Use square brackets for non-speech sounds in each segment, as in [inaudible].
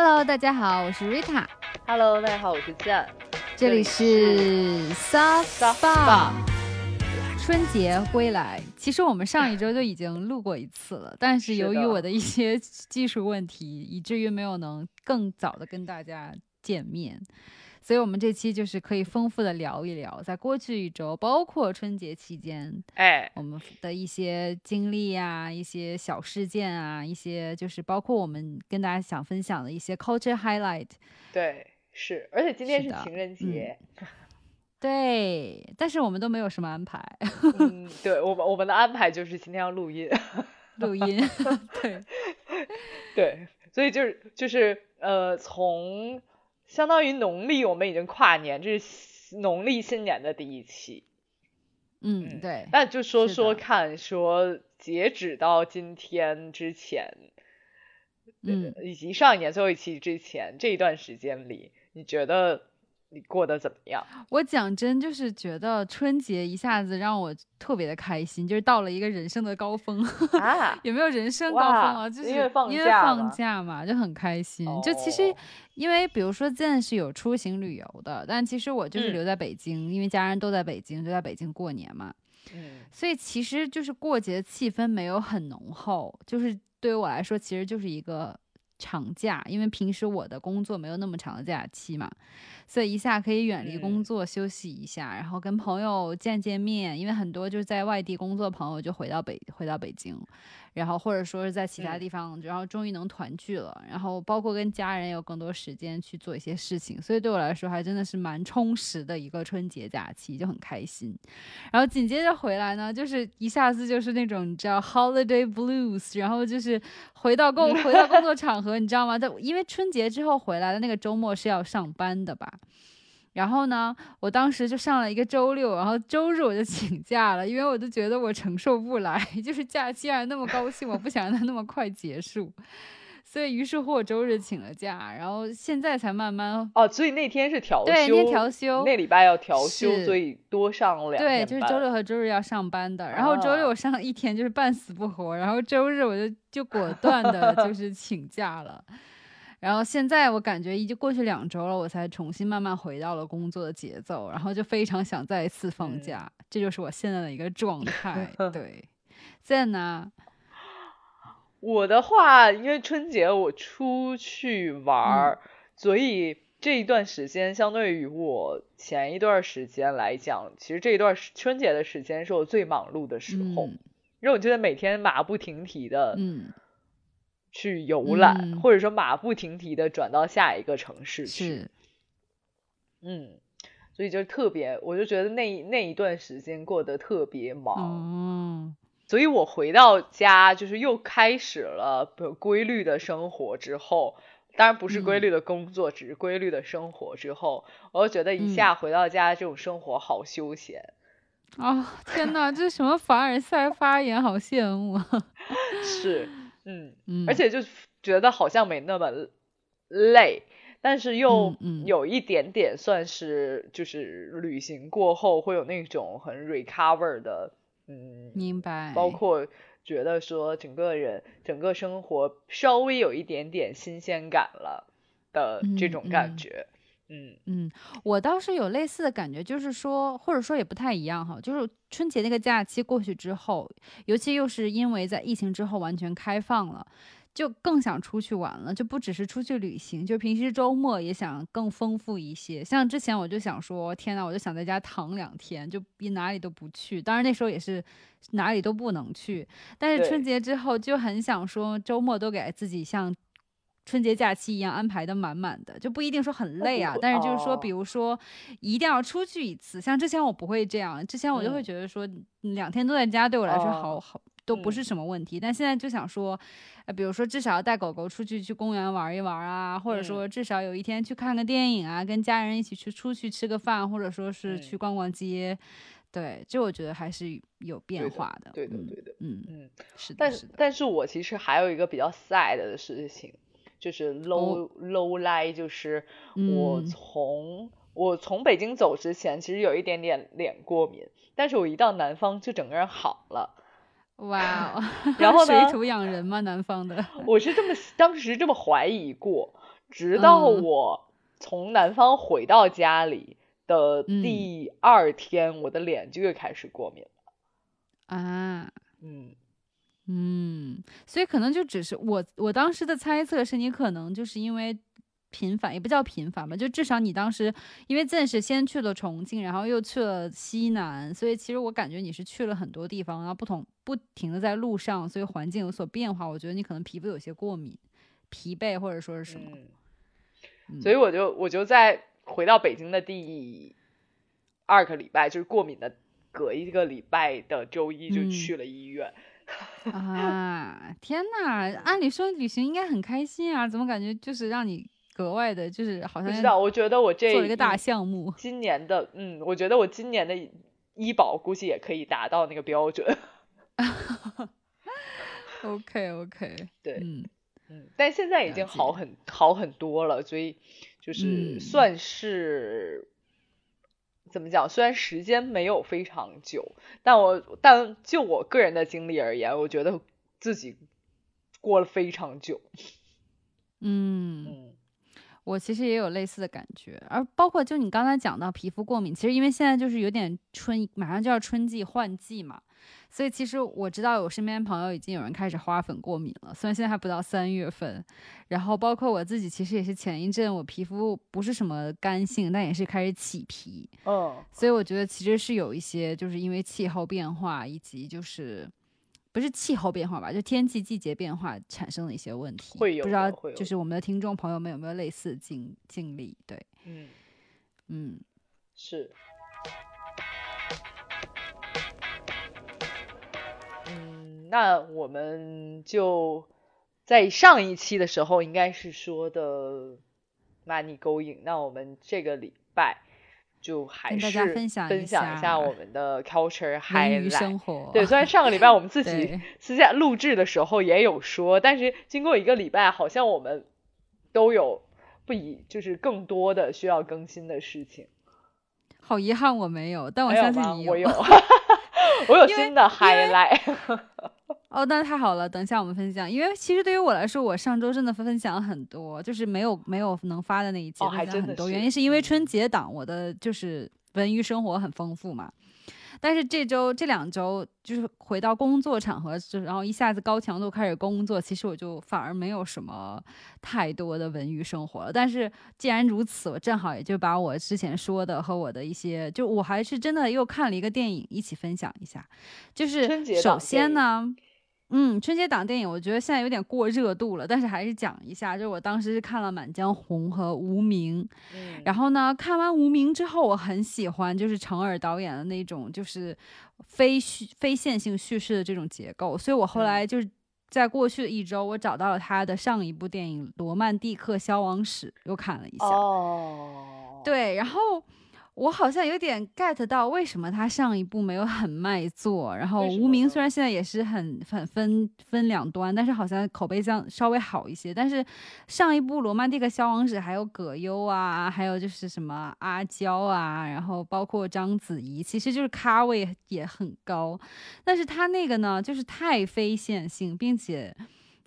Hello，大家好，我是 Rita。Hello，大家好，我是赞。这里是 Bar。春节归来，其实我们上一周就已经录过一次了，但是由于我的一些技术问题，以至于没有能更早的跟大家见面。所以，我们这期就是可以丰富的聊一聊，在过去一周，包括春节期间，哎，我们的一些经历啊，一些小事件啊，一些就是包括我们跟大家想分享的一些 culture highlight。对，是，而且今天是是情人节。嗯、[laughs] 对，但是我们都没有什么安排。嗯，[laughs] 对我们我们的安排就是今天要录音，录音。[laughs] 对，对，所以就是就是呃从。相当于农历，我们已经跨年，这是农历新年的第一期。嗯，对。那就说说看，说截止到今天之前，嗯，以及上一年最后一期之前这一段时间里，你觉得你过得怎么样？我讲真，就是觉得春节一下子让我特别的开心，就是到了一个人生的高峰啊！[laughs] 有没有人生高峰啊？就是因为放假嘛，就很开心。哦、就其实。因为比如说，Zen 是有出行旅游的，但其实我就是留在北京，嗯、因为家人都在北京，就在北京过年嘛。嗯，所以其实就是过节气氛没有很浓厚，就是对于我来说，其实就是一个长假，因为平时我的工作没有那么长的假期嘛，所以一下可以远离工作休息一下，嗯、然后跟朋友见见面，因为很多就是在外地工作的朋友就回到北回到北京。然后或者说是在其他地方，嗯、然后终于能团聚了，然后包括跟家人有更多时间去做一些事情，所以对我来说还真的是蛮充实的一个春节假期，就很开心。然后紧接着回来呢，就是一下子就是那种你知道 holiday blues，然后就是回到工回到工作场合，你知道吗？在因为春节之后回来的那个周末是要上班的吧。然后呢，我当时就上了一个周六，然后周日我就请假了，因为我就觉得我承受不来，[laughs] 就是假期还那么高兴，我不想让它那么快结束，所以于是乎我周日请了假，然后现在才慢慢哦，所以那天是调休，对，那天调休，那礼拜要调休，所以多上两对，就是周六。和周日要上班的，然后周六我上了一天，就是半死不活，然后周日我就就果断的就是请假了。然后现在我感觉已经过去两周了，我才重新慢慢回到了工作的节奏，然后就非常想再一次放假，嗯、这就是我现在的一个状态。[laughs] 对，在呢？[laughs] 我的话，因为春节我出去玩，嗯、所以这一段时间相对于我前一段时间来讲，其实这一段春节的时间是我最忙碌的时候，嗯、因为我觉得每天马不停蹄的，嗯。去游览，嗯、或者说马不停蹄的转到下一个城市去，嗯，所以就特别，我就觉得那那一段时间过得特别忙，嗯，所以我回到家就是又开始了规律的生活之后，当然不是规律的工作，嗯、只是规律的生活之后，我就觉得一下回到家这种生活好休闲。啊、哦，天哪，这什么凡尔赛发言，好羡慕啊！[laughs] 是。嗯嗯，而且就觉得好像没那么累，但是又有一点点算是就是旅行过后会有那种很 recover 的，嗯，明白。包括觉得说整个人整个生活稍微有一点点新鲜感了的这种感觉。嗯嗯，我倒是有类似的感觉，就是说，或者说也不太一样哈，就是春节那个假期过去之后，尤其又是因为在疫情之后完全开放了，就更想出去玩了，就不只是出去旅行，就平时周末也想更丰富一些。像之前我就想说，天呐，我就想在家躺两天，就比哪里都不去。当然那时候也是哪里都不能去，但是春节之后就很想说，周末都给自己像。春节假期一样安排的满满的，就不一定说很累啊，但是就是说，比如说一定要出去一次。像之前我不会这样，之前我就会觉得说两天都在家对我来说好好都不是什么问题。但现在就想说，呃，比如说至少要带狗狗出去去公园玩一玩啊，或者说至少有一天去看个电影啊，跟家人一起去出去吃个饭，或者说是去逛逛街。对，这我觉得还是有变化的。对的，对的，嗯嗯，是的。但是，但是我其实还有一个比较 sad 的事情。就是 low、哦、low lie，就是嗯我从、嗯、我从北京走之前，其实有一点点脸过敏，但是我一到南方就整个人好了。哇、哦，[laughs] 然后水土养人吗？南方的，[laughs] 我是这么当时这么怀疑过，直到我从南方回到家里的第二天，我的脸就又开始过敏了。啊，嗯嗯，所以可能就只是我我当时的猜测是你可能就是因为。频繁也不叫频繁吧，就至少你当时因为暂时先去了重庆，然后又去了西南，所以其实我感觉你是去了很多地方，然后不同不停的在路上，所以环境有所变化。我觉得你可能皮肤有些过敏、疲惫或者说是什么。所以我就我就在回到北京的第二个礼拜，就是过敏的隔一个礼拜的周一就去了医院。[laughs] 啊天哪，按理说旅行应该很开心啊，怎么感觉就是让你。格外的，就是好像不知道。我觉得我这做了一个大项目。今年的，嗯，我觉得我今年的医保估计也可以达到那个标准。[laughs] OK OK，[laughs] 对，嗯嗯，但现在已经好很好很多了，所以就是算是怎么讲？虽然时间没有非常久，但我但就我个人的经历而言，我觉得自己过了非常久。嗯嗯。我其实也有类似的感觉，而包括就你刚才讲到皮肤过敏，其实因为现在就是有点春，马上就要春季换季嘛，所以其实我知道我身边朋友已经有人开始花粉过敏了，虽然现在还不到三月份，然后包括我自己，其实也是前一阵我皮肤不是什么干性，但也是开始起皮，哦，所以我觉得其实是有一些就是因为气候变化以及就是。不是气候变化吧，就天气季节变化产生的一些问题，会有不知道，就是我们的听众朋友们有没有类似经经历？对，嗯嗯，是，那我们就在上一期的时候应该是说的 money going，那我们这个礼拜。就还是分享一下我们的 culture highlight 生活。对，虽然上个礼拜我们自 [laughs] 己私下录制的时候也有说，但是经过一个礼拜，好像我们都有不以就是更多的需要更新的事情。好遗憾我没有，但我相信你有。[laughs] 我有，我有新的 highlight。哦，那太好了！等一下我们分享，因为其实对于我来说，我上周真的分享很多，就是没有没有能发的那一期分享很多，原因是因为春节档我的就是文娱生活很丰富嘛。但是这周这两周就是回到工作场合，就然后一下子高强度开始工作，其实我就反而没有什么太多的文娱生活了。但是既然如此，我正好也就把我之前说的和我的一些，就我还是真的又看了一个电影，一起分享一下。就是首先呢。嗯，春节档电影我觉得现在有点过热度了，但是还是讲一下，就是我当时是看了《满江红》和《无名》，然后呢，看完《无名》之后，我很喜欢就是程耳导演的那种就是非叙非线性叙事的这种结构，所以我后来就是在过去的一周，我找到了他的上一部电影《罗曼蒂克消亡史》，又看了一下，哦，对，然后。我好像有点 get 到为什么他上一部没有很卖座，然后无名虽然现在也是很很分分两端，但是好像口碑像稍微好一些。但是上一部《罗曼蒂克消亡史》还有葛优啊，还有就是什么阿娇啊，然后包括章子怡，其实就是咖位也很高。但是他那个呢，就是太非线性，并且。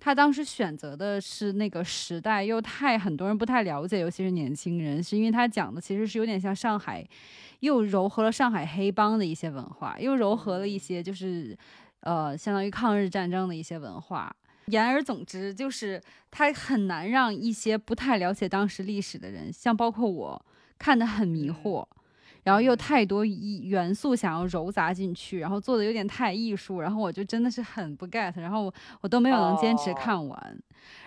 他当时选择的是那个时代，又太很多人不太了解，尤其是年轻人，是因为他讲的其实是有点像上海，又糅合了上海黑帮的一些文化，又糅合了一些就是，呃，相当于抗日战争的一些文化。言而总之，就是他很难让一些不太了解当时历史的人，像包括我，看得很迷惑。然后又太多元素想要揉杂进去，然后做的有点太艺术，然后我就真的是很不 get，然后我都没有能坚持看完。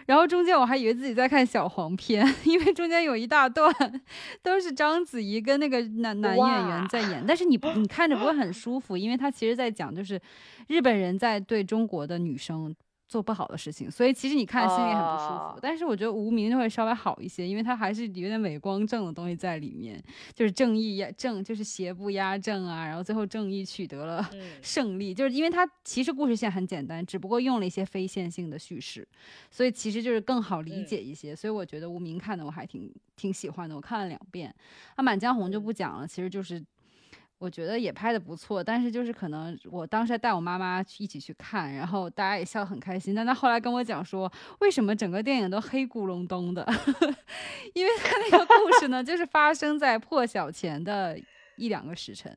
然后中间我还以为自己在看小黄片，[laughs] 因为中间有一大段都是章子怡跟那个男男演员在演，但是你你看着不会很舒服，因为他其实在讲就是日本人在对中国的女生。做不好的事情，所以其实你看心里很不舒服。但是我觉得无名就会稍微好一些，因为它还是有点伪光正的东西在里面，就是正义压正，就是邪不压正啊，然后最后正义取得了 [laughs] 胜利。就是因为它其实故事线很简单，只不过用了一些非线性的叙事，所以其实就是更好理解一些。所以我觉得无名看的我还挺挺喜欢的，我看了两遍。那《满江红》就不讲了，其实就是。我觉得也拍的不错，但是就是可能我当时带我妈妈去一起去看，然后大家也笑得很开心。但她后来跟我讲说，为什么整个电影都黑咕隆咚的？[laughs] 因为他那个故事呢，就是发生在破晓前的一两个时辰，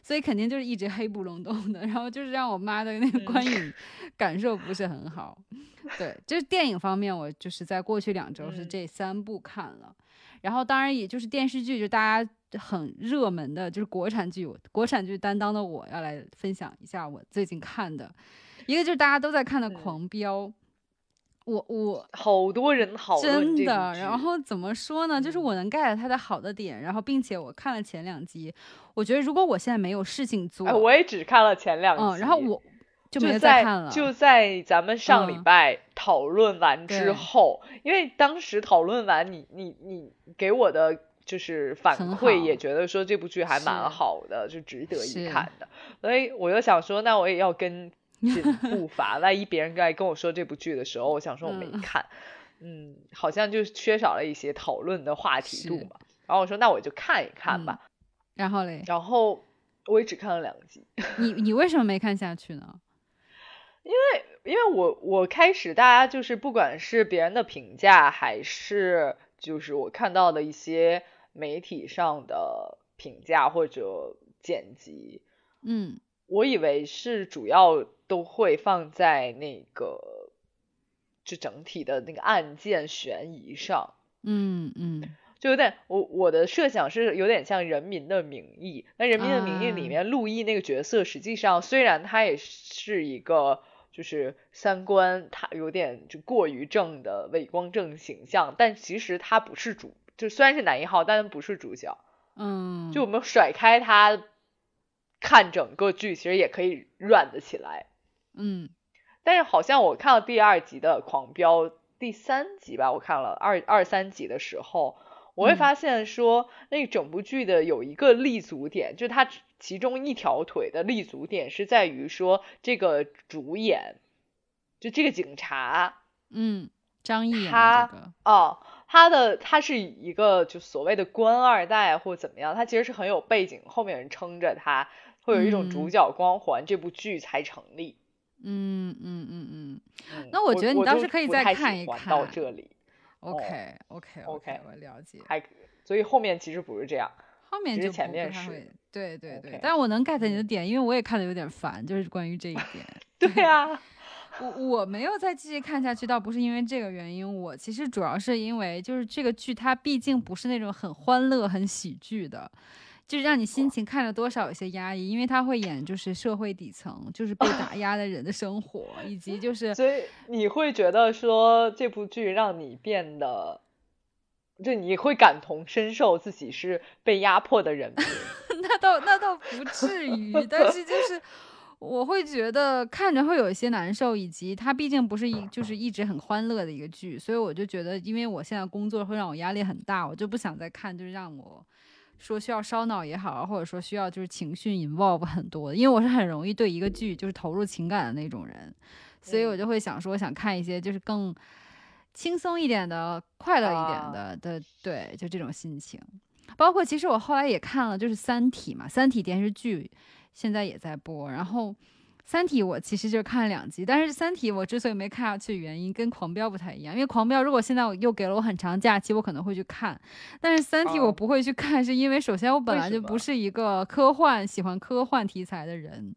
所以肯定就是一直黑不隆咚的。然后就是让我妈的那个观影感受不是很好。[laughs] 对，就是电影方面，我就是在过去两周是这三部看了。然后当然也就是电视剧，就大家很热门的，就是国产剧。国产剧担当的我要来分享一下我最近看的，一个就是大家都在看的《狂飙》。我我好多人好真的。然后怎么说呢？就是我能 get 它的好的点，然后并且我看了前两集，我觉得如果我现在没有事情做，我也只看了前两集。嗯，然后我。就在就在咱们上礼拜讨论完之后，因为当时讨论完，你你你给我的就是反馈，也觉得说这部剧还蛮好的，就值得一看的。所以我就想说，那我也要跟 [laughs] 紧步伐。万一别人在跟我说这部剧的时候，我想说我没看，嗯，好像就缺少了一些讨论的话题度嘛。然后我说那我就看一看吧。然后嘞？然后我也只看了两集。你你为什么没看下去呢？因为，因为我我开始，大家就是不管是别人的评价，还是就是我看到的一些媒体上的评价或者剪辑，嗯，我以为是主要都会放在那个就整体的那个案件悬疑上，嗯嗯，就有点我我的设想是有点像《人民的名义》，那《人民的名义》里面陆毅那个角色，实际上虽然他也是一个。就是三观他有点就过于正的伪光正形象，但其实他不是主，就虽然是男一号，但不是主角。嗯，就我们甩开他看整个剧，其实也可以软得起来。嗯，但是好像我看到第二集的狂飙第三集吧，我看了二二三集的时候。我会发现说，那整部剧的有一个立足点，就是它其中一条腿的立足点是在于说，这个主演，就这个警察，嗯，张译他哦，他的他是一个就所谓的官二代或怎么样，他其实是很有背景，后面人撑着他，会有一种主角光环，这部剧才成立。嗯嗯嗯嗯，那我觉得你当时可以再看一看到这里。OK OK OK，我了解。还所以后面其实不是这样，后面就前面是。对对对，但是我能 get 你的点，因为我也看的有点烦，就是关于这一点。[laughs] 对啊，我我没有再继续看下去，倒不是因为这个原因，我其实主要是因为就是这个剧它毕竟不是那种很欢乐、很喜剧的。就是让你心情看了多少有些压抑，因为他会演就是社会底层，就是被打 [laughs] 压的人的生活，以及就是，所以你会觉得说这部剧让你变得，就你会感同身受自己是被压迫的人 [laughs] 那倒那倒不至于，但是就是 [laughs] 我会觉得看着会有一些难受，以及它毕竟不是一就是一直很欢乐的一个剧，所以我就觉得，因为我现在工作会让我压力很大，我就不想再看，就是让我。说需要烧脑也好，或者说需要就是情绪 involve 很多，因为我是很容易对一个剧就是投入情感的那种人，所以我就会想说想看一些就是更轻松一点的、快乐一点的的，对，就这种心情。包括其实我后来也看了，就是《三体》嘛，《三体》电视剧现在也在播，然后。三体我其实就看了两集，但是三体我之所以没看下去，原因跟狂飙不太一样。因为狂飙如果现在我又给了我很长假期，我可能会去看，但是三体我不会去看，是因为首先我本来就不是一个科幻喜欢科幻题材的人。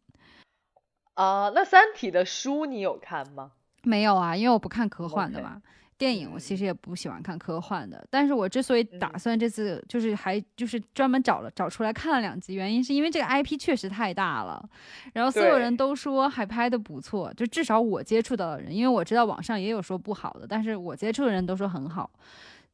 啊，那三体的书你有看吗？没有啊，因为我不看科幻的嘛。电影我其实也不喜欢看科幻的，但是我之所以打。算这次就是还就是专门找了找出来看了两集，原因是因为这个 IP 确实太大了，然后所有人都说还拍的不错，就至少我接触到的人，因为我知道网上也有说不好的，但是我接触的人都说很好，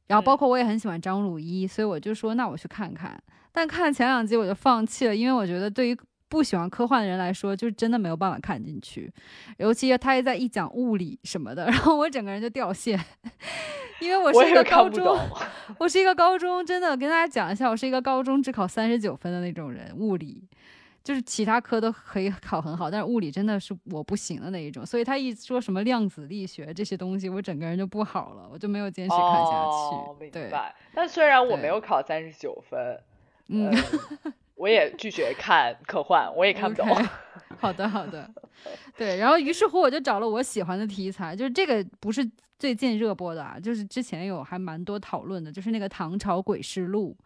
然后包括我也很喜欢张鲁一，所以我就说那我去看看，但看了前两集我就放弃了，因为我觉得对于。不喜欢科幻的人来说，就是真的没有办法看进去，尤其他也在一讲物理什么的，[laughs] 然后我整个人就掉线，因为我是一个高中，我是一个高中，真的跟大家讲一下，我是一个高中只考三十九分的那种人，物理就是其他科都可以考很好，但是物理真的是我不行的那一种，所以他一说什么量子力学这些东西，我整个人就不好了，我就没有坚持看下去。明白。但虽然我没有考三十九分，嗯。[laughs] 我也拒绝看科幻，我也看不懂。[laughs] 好的，好的。对，然后于是乎我就找了我喜欢的题材，就是这个不是最近热播的啊，就是之前有还蛮多讨论的，就是那个《唐朝诡事录》。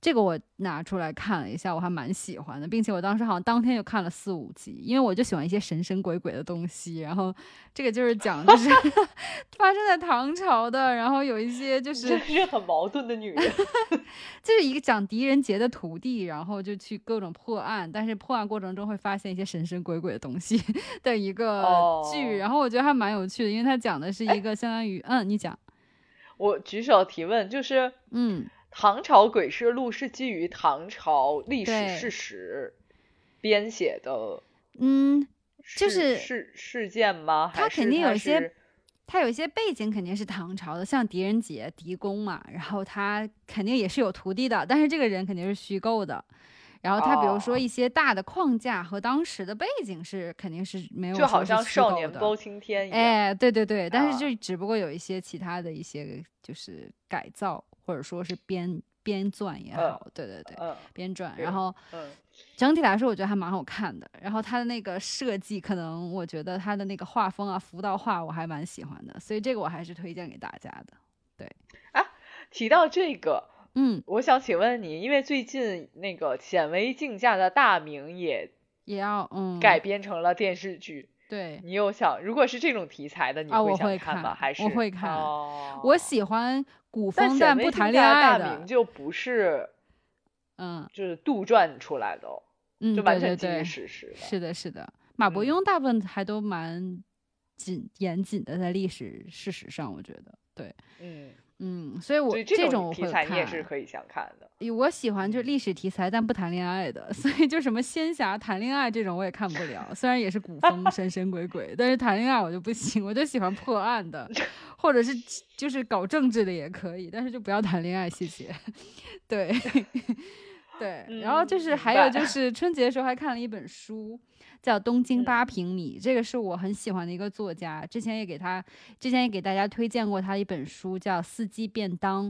这个我拿出来看了一下，我还蛮喜欢的，并且我当时好像当天就看了四五集，因为我就喜欢一些神神鬼鬼的东西。然后这个就是讲，[laughs] 就是发生在唐朝的，然后有一些就是是很矛盾的女人，[laughs] 就是一个讲狄仁杰的徒弟，然后就去各种破案，但是破案过程中会发现一些神神鬼鬼的东西 [laughs] 的一个剧。然后我觉得还蛮有趣的，因为它讲的是一个相当于，嗯，你讲，我举手提问，就是嗯。唐朝诡事录是基于唐朝历史事实编写的，嗯，就是事事件吗？它肯定有一些，它有一些背景肯定是唐朝的，像狄仁杰、狄公嘛，然后他肯定也是有徒弟的，但是这个人肯定是虚构的。然后他比如说一些大的框架和当时的背景是肯定是没有，就好像少年包青天一样。哎，对对对，但是就只不过有一些其他的一些就是改造。或者说是编编撰也好，对对对，编撰。然后整体来说，我觉得还蛮好看的。然后它的那个设计，可能我觉得它的那个画风啊，浮道画，我还蛮喜欢的。所以这个我还是推荐给大家的。对，啊，提到这个，嗯，我想请问你，因为最近那个显微镜下的大明也也要嗯改编成了电视剧。对你有想，如果是这种题材的，你会想看吗？还是我会看？我喜欢古风但不谈恋爱的。就不是，嗯，就是杜撰出来的，嗯，就完全基于事实。是的，是的。马伯庸大部分还都蛮紧严谨的，在历史事实上，我觉得，对，嗯。嗯，所以我这种题材你也是可以想看的。我喜欢就是历史题材但不谈恋爱的，[laughs] 所以就什么仙侠谈恋爱这种我也看不了。虽然也是古风神神鬼鬼，但是谈恋爱我就不行，我就喜欢破案的，[laughs] 或者是就是搞政治的也可以，但是就不要谈恋爱，谢谢。[laughs] 对，对，然后就是还有就是春节的时候还看了一本书。叫东京八平米，这个是我很喜欢的一个作家，之前也给他，之前也给大家推荐过他的一本书，叫《四季便当》，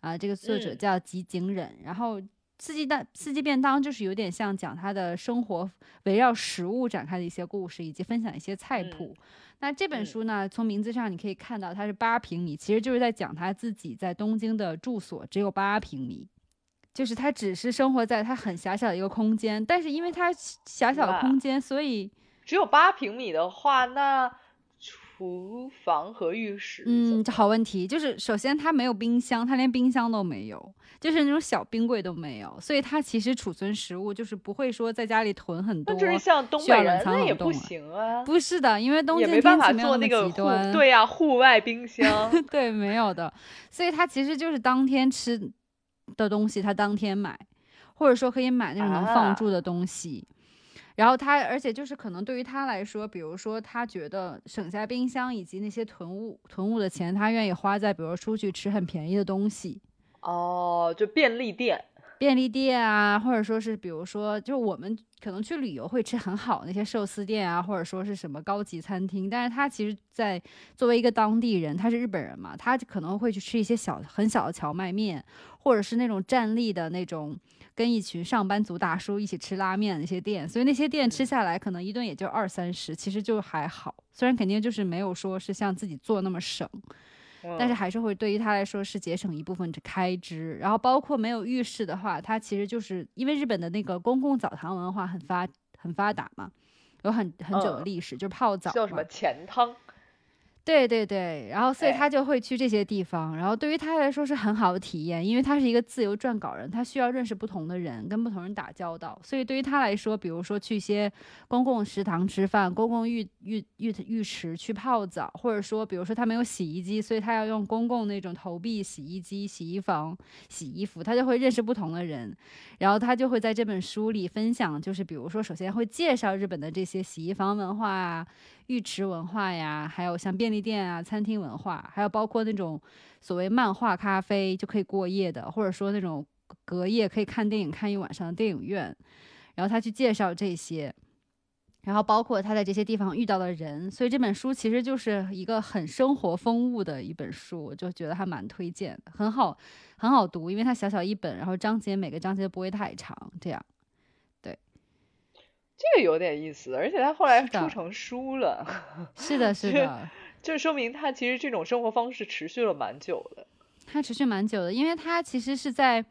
啊，这个作者叫吉井忍。然后四季当四季便当就是有点像讲他的生活，围绕食物展开的一些故事，以及分享一些菜谱。那这本书呢，从名字上你可以看到它是八平米，其实就是在讲他自己在东京的住所只有八平米。就是他只是生活在他很狭小的一个空间，但是因为他狭小的空间，所以只有八平米的话，那厨房和浴室，嗯，好问题。就是首先他没有冰箱，他连冰箱都没有，就是那种小冰柜都没有，所以他其实储存食物就是不会说在家里囤很多，那就是像东北人那也不行啊。不是的，因为东京天气没有那么极端，对呀，户外冰箱，[laughs] 对，没有的，所以他其实就是当天吃。的东西他当天买，或者说可以买那种能放住的东西，然后他而且就是可能对于他来说，比如说他觉得省下冰箱以及那些囤物囤物的钱，他愿意花在比如出去吃很便宜的东西。哦，就便利店。便利店啊，或者说是，比如说，就是我们可能去旅游会吃很好那些寿司店啊，或者说是什么高级餐厅，但是他其实，在作为一个当地人，他是日本人嘛，他可能会去吃一些小很小的荞麦面，或者是那种站立的那种，跟一群上班族大叔一起吃拉面那些店，所以那些店吃下来可能一顿也就二三十，其实就还好，虽然肯定就是没有说是像自己做那么省。但是还是会对于他来说是节省一部分的开支，然后包括没有浴室的话，它其实就是因为日本的那个公共澡堂文化很发很发达嘛，有很很久的历史，就是泡澡叫什么钱汤。对对对，然后所以他就会去这些地方，然后对于他来说是很好的体验，因为他是一个自由撰稿人，他需要认识不同的人，跟不同人打交道，所以对于他来说，比如说去一些公共食堂吃饭、公共浴浴浴浴池去泡澡，或者说比如说他没有洗衣机，所以他要用公共那种投币洗衣机、洗衣房洗衣服，他就会认识不同的人，然后他就会在这本书里分享，就是比如说首先会介绍日本的这些洗衣房文化啊。浴池文化呀，还有像便利店啊、餐厅文化，还有包括那种所谓漫画咖啡就可以过夜的，或者说那种隔夜可以看电影看一晚上的电影院，然后他去介绍这些。然后包括他在这些地方遇到的人，所以这本书其实就是一个很生活风物的一本书，我就觉得还蛮推荐，很好，很好读，因为它小小一本，然后章节每个章节不会太长，这样，这个有点意思，而且他后来出成书了，[laughs] 是的，是的，就说明他其实这种生活方式持续了蛮久的，他持续蛮久的，因为他其实是在。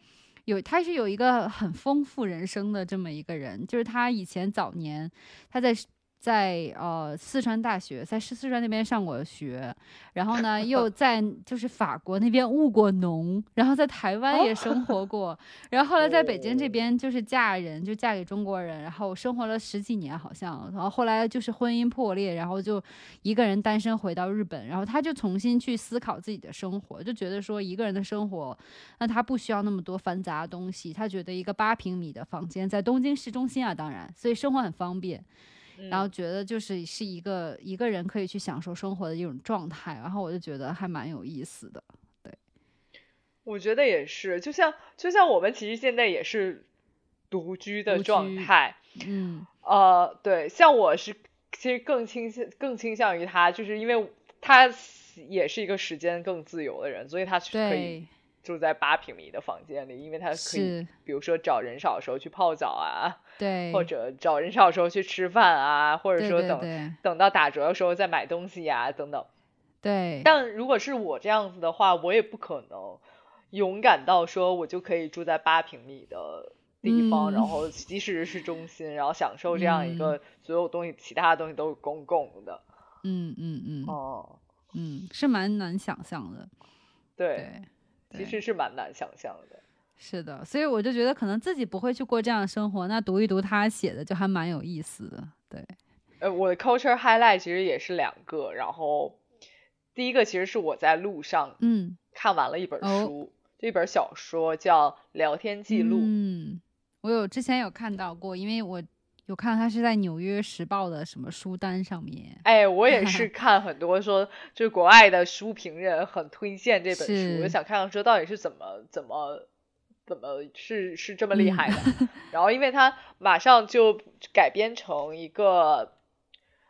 有，他是有一个很丰富人生的这么一个人，就是他以前早年他在。在呃四川大学，在四四川那边上过学，然后呢又在就是法国那边务过农，然后在台湾也生活过，[laughs] 然后后来在北京这边就是嫁人，就嫁给中国人，然后生活了十几年好像，然后后来就是婚姻破裂，然后就一个人单身回到日本，然后他就重新去思考自己的生活，就觉得说一个人的生活，那他不需要那么多繁杂的东西，他觉得一个八平米的房间在东京市中心啊，当然，所以生活很方便。然后觉得就是是一个一个人可以去享受生活的一种状态，然后我就觉得还蛮有意思的。对，我觉得也是，就像就像我们其实现在也是独居的状态。嗯，呃，对，像我是其实更倾向更倾向于他，就是因为他也是一个时间更自由的人，所以他可以。住在八平米的房间里，因为他可以，比如说找人少的时候去泡澡啊，对，或者找人少的时候去吃饭啊，或者说等等到打折的时候再买东西呀，等等。对。但如果是我这样子的话，我也不可能勇敢到说我就可以住在八平米的地方，然后即使是中心，然后享受这样一个所有东西，其他的东西都是公共的。嗯嗯嗯。哦。嗯，是蛮难想象的。对。其实是蛮难想象的，是的，所以我就觉得可能自己不会去过这样的生活，那读一读他写的就还蛮有意思的。对，呃，我的 culture highlight 其实也是两个，然后第一个其实是我在路上嗯看完了一本书，这本小说叫《聊天记录》，嗯，我有之前有看到过，因为我。有看他是在《纽约时报》的什么书单上面。哎，我也是 [laughs] 看很多说，就是国外的书评人很推荐这本书，我想看看说到底是怎么怎么怎么是是这么厉害的。然后，因为他马上就改编成一个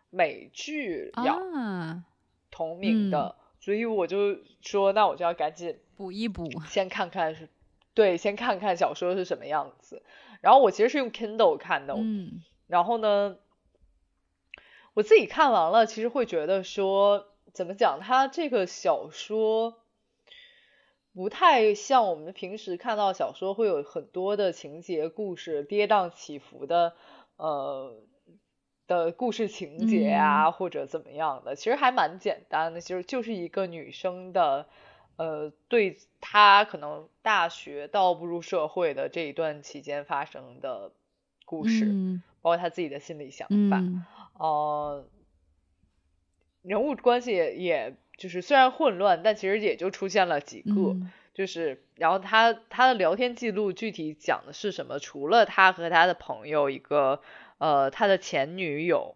美剧呀，同名的，所以我就说，那我就要赶紧补一补，先看看是，对，先看看小说是什么样子。然后我其实是用 Kindle 看的，嗯，然后呢，我自己看完了，其实会觉得说，怎么讲，它这个小说不太像我们平时看到小说会有很多的情节、故事跌宕起伏的，呃的故事情节啊，或者怎么样的，其实还蛮简单的，其实就是一个女生的。呃，对她可能大学到步入社会的这一段期间发生的故事，包括他自己的心理想法，呃，人物关系也也就是虽然混乱，但其实也就出现了几个，就是然后他他的聊天记录具体讲的是什么？除了他和他的朋友一个呃他的前女友，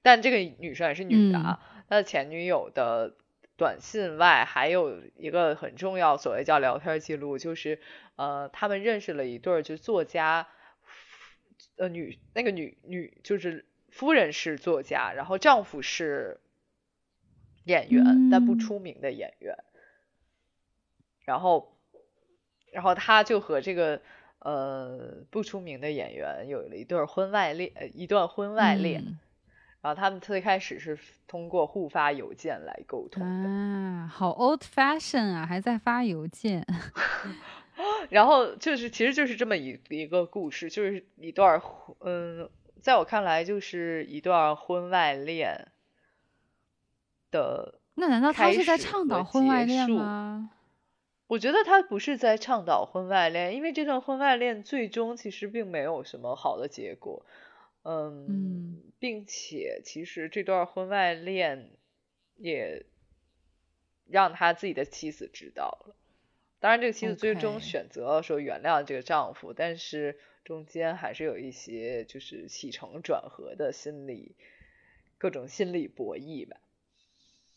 但这个女生也是女的啊，他的前女友的。短信外还有一个很重要，所谓叫聊天记录，就是呃，他们认识了一对儿，就作家，呃，女那个女女就是夫人是作家，然后丈夫是演员，但不出名的演员，然后然后他就和这个呃不出名的演员有了一对婚外恋，一段婚外恋。然后他们最开始是通过互发邮件来沟通的啊，好 old fashion 啊，还在发邮件。[laughs] [laughs] 然后就是，其实就是这么一一个故事，就是一段嗯，在我看来就是一段婚外恋的。那难道他是在倡导婚外恋吗？我觉得他不是在倡导婚外恋，因为这段婚外恋最终其实并没有什么好的结果。嗯，并且其实这段婚外恋也让他自己的妻子知道了。当然，这个妻子最终选择说原谅这个丈夫，但是中间还是有一些就是起承转合的心理各种心理博弈吧。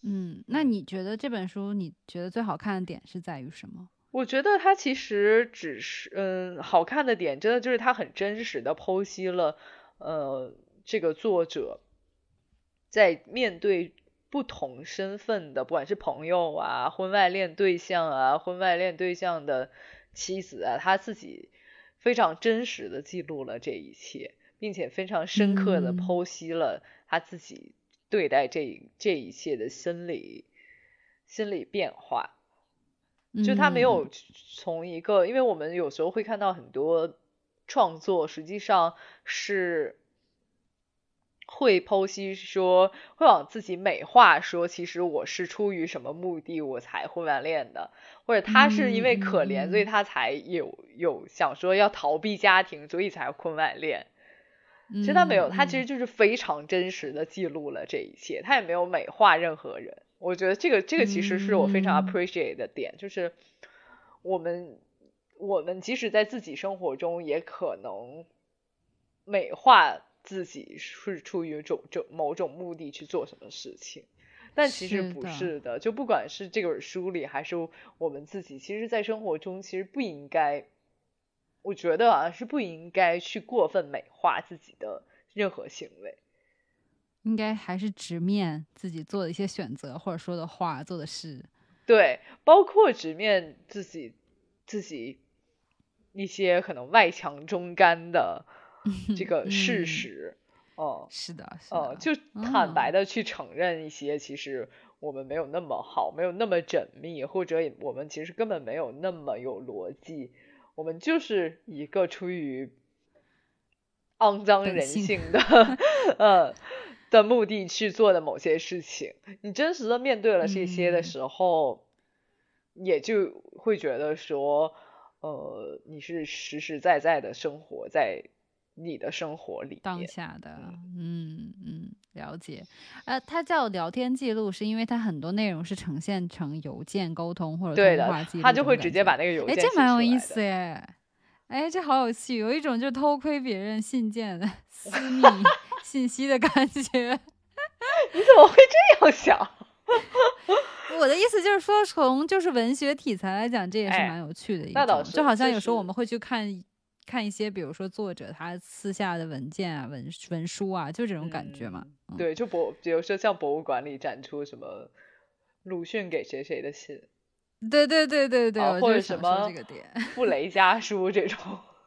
嗯，那你觉得这本书你觉得最好看的点是在于什么？我觉得它其实只是嗯，好看的点真的就是它很真实的剖析了。呃，这个作者在面对不同身份的，不管是朋友啊、婚外恋对象啊、婚外恋对象的妻子啊，他自己非常真实的记录了这一切，并且非常深刻的剖析了他自己对待这这一切的心理心理变化。就他没有从一个，因为我们有时候会看到很多创作，实际上是会剖析说，会往自己美化说，其实我是出于什么目的我才婚外恋的，或者他是因为可怜，所以他才有有想说要逃避家庭，所以才婚外恋。其实他没有，他其实就是非常真实的记录了这一切，他也没有美化任何人。我觉得这个这个其实是我非常 appreciate 的点，就是我们我们即使在自己生活中也可能美化自己是出于种种某种目的去做什么事情，但其实不是的。就不管是这本书里还是我们自己，其实，在生活中其实不应该，我觉得啊是不应该去过分美化自己的任何行为。应该还是直面自己做的一些选择，或者说的话、做的事。对，包括直面自己自己一些可能外强中干的 [laughs] 这个事实。哦，是的，哦，就坦白的去承认一些，其实我们没有那么好，没有那么缜密，或者我们其实根本没有那么有逻辑，我们就是一个出于肮脏人性的，嗯。[laughs] 的目的去做的某些事情，你真实的面对了这些的时候，也就会觉得说，呃，你是实实在在的生活在你的生活里当下的，嗯嗯，了解。呃，它叫聊天记录，是因为它很多内容是呈现成邮件沟通或者通话记录，他就会直接把那个邮件。哎，这蛮有意思耶！哎，这好有趣，有一种就偷窥别人信件的 [laughs] 私密。信息的感觉，[laughs] 你怎么会这样想？[laughs] 我的意思就是说，从就是文学题材来讲，这也是蛮有趣的。一种，就好像有时候我们会去看看一些，比如说作者他私下的文件啊、文文书啊，就这种感觉嘛。对，就博，比如说像博物馆里展出什么鲁迅给谁谁的信，对对对对对，或者什么这个点，傅雷家书这种。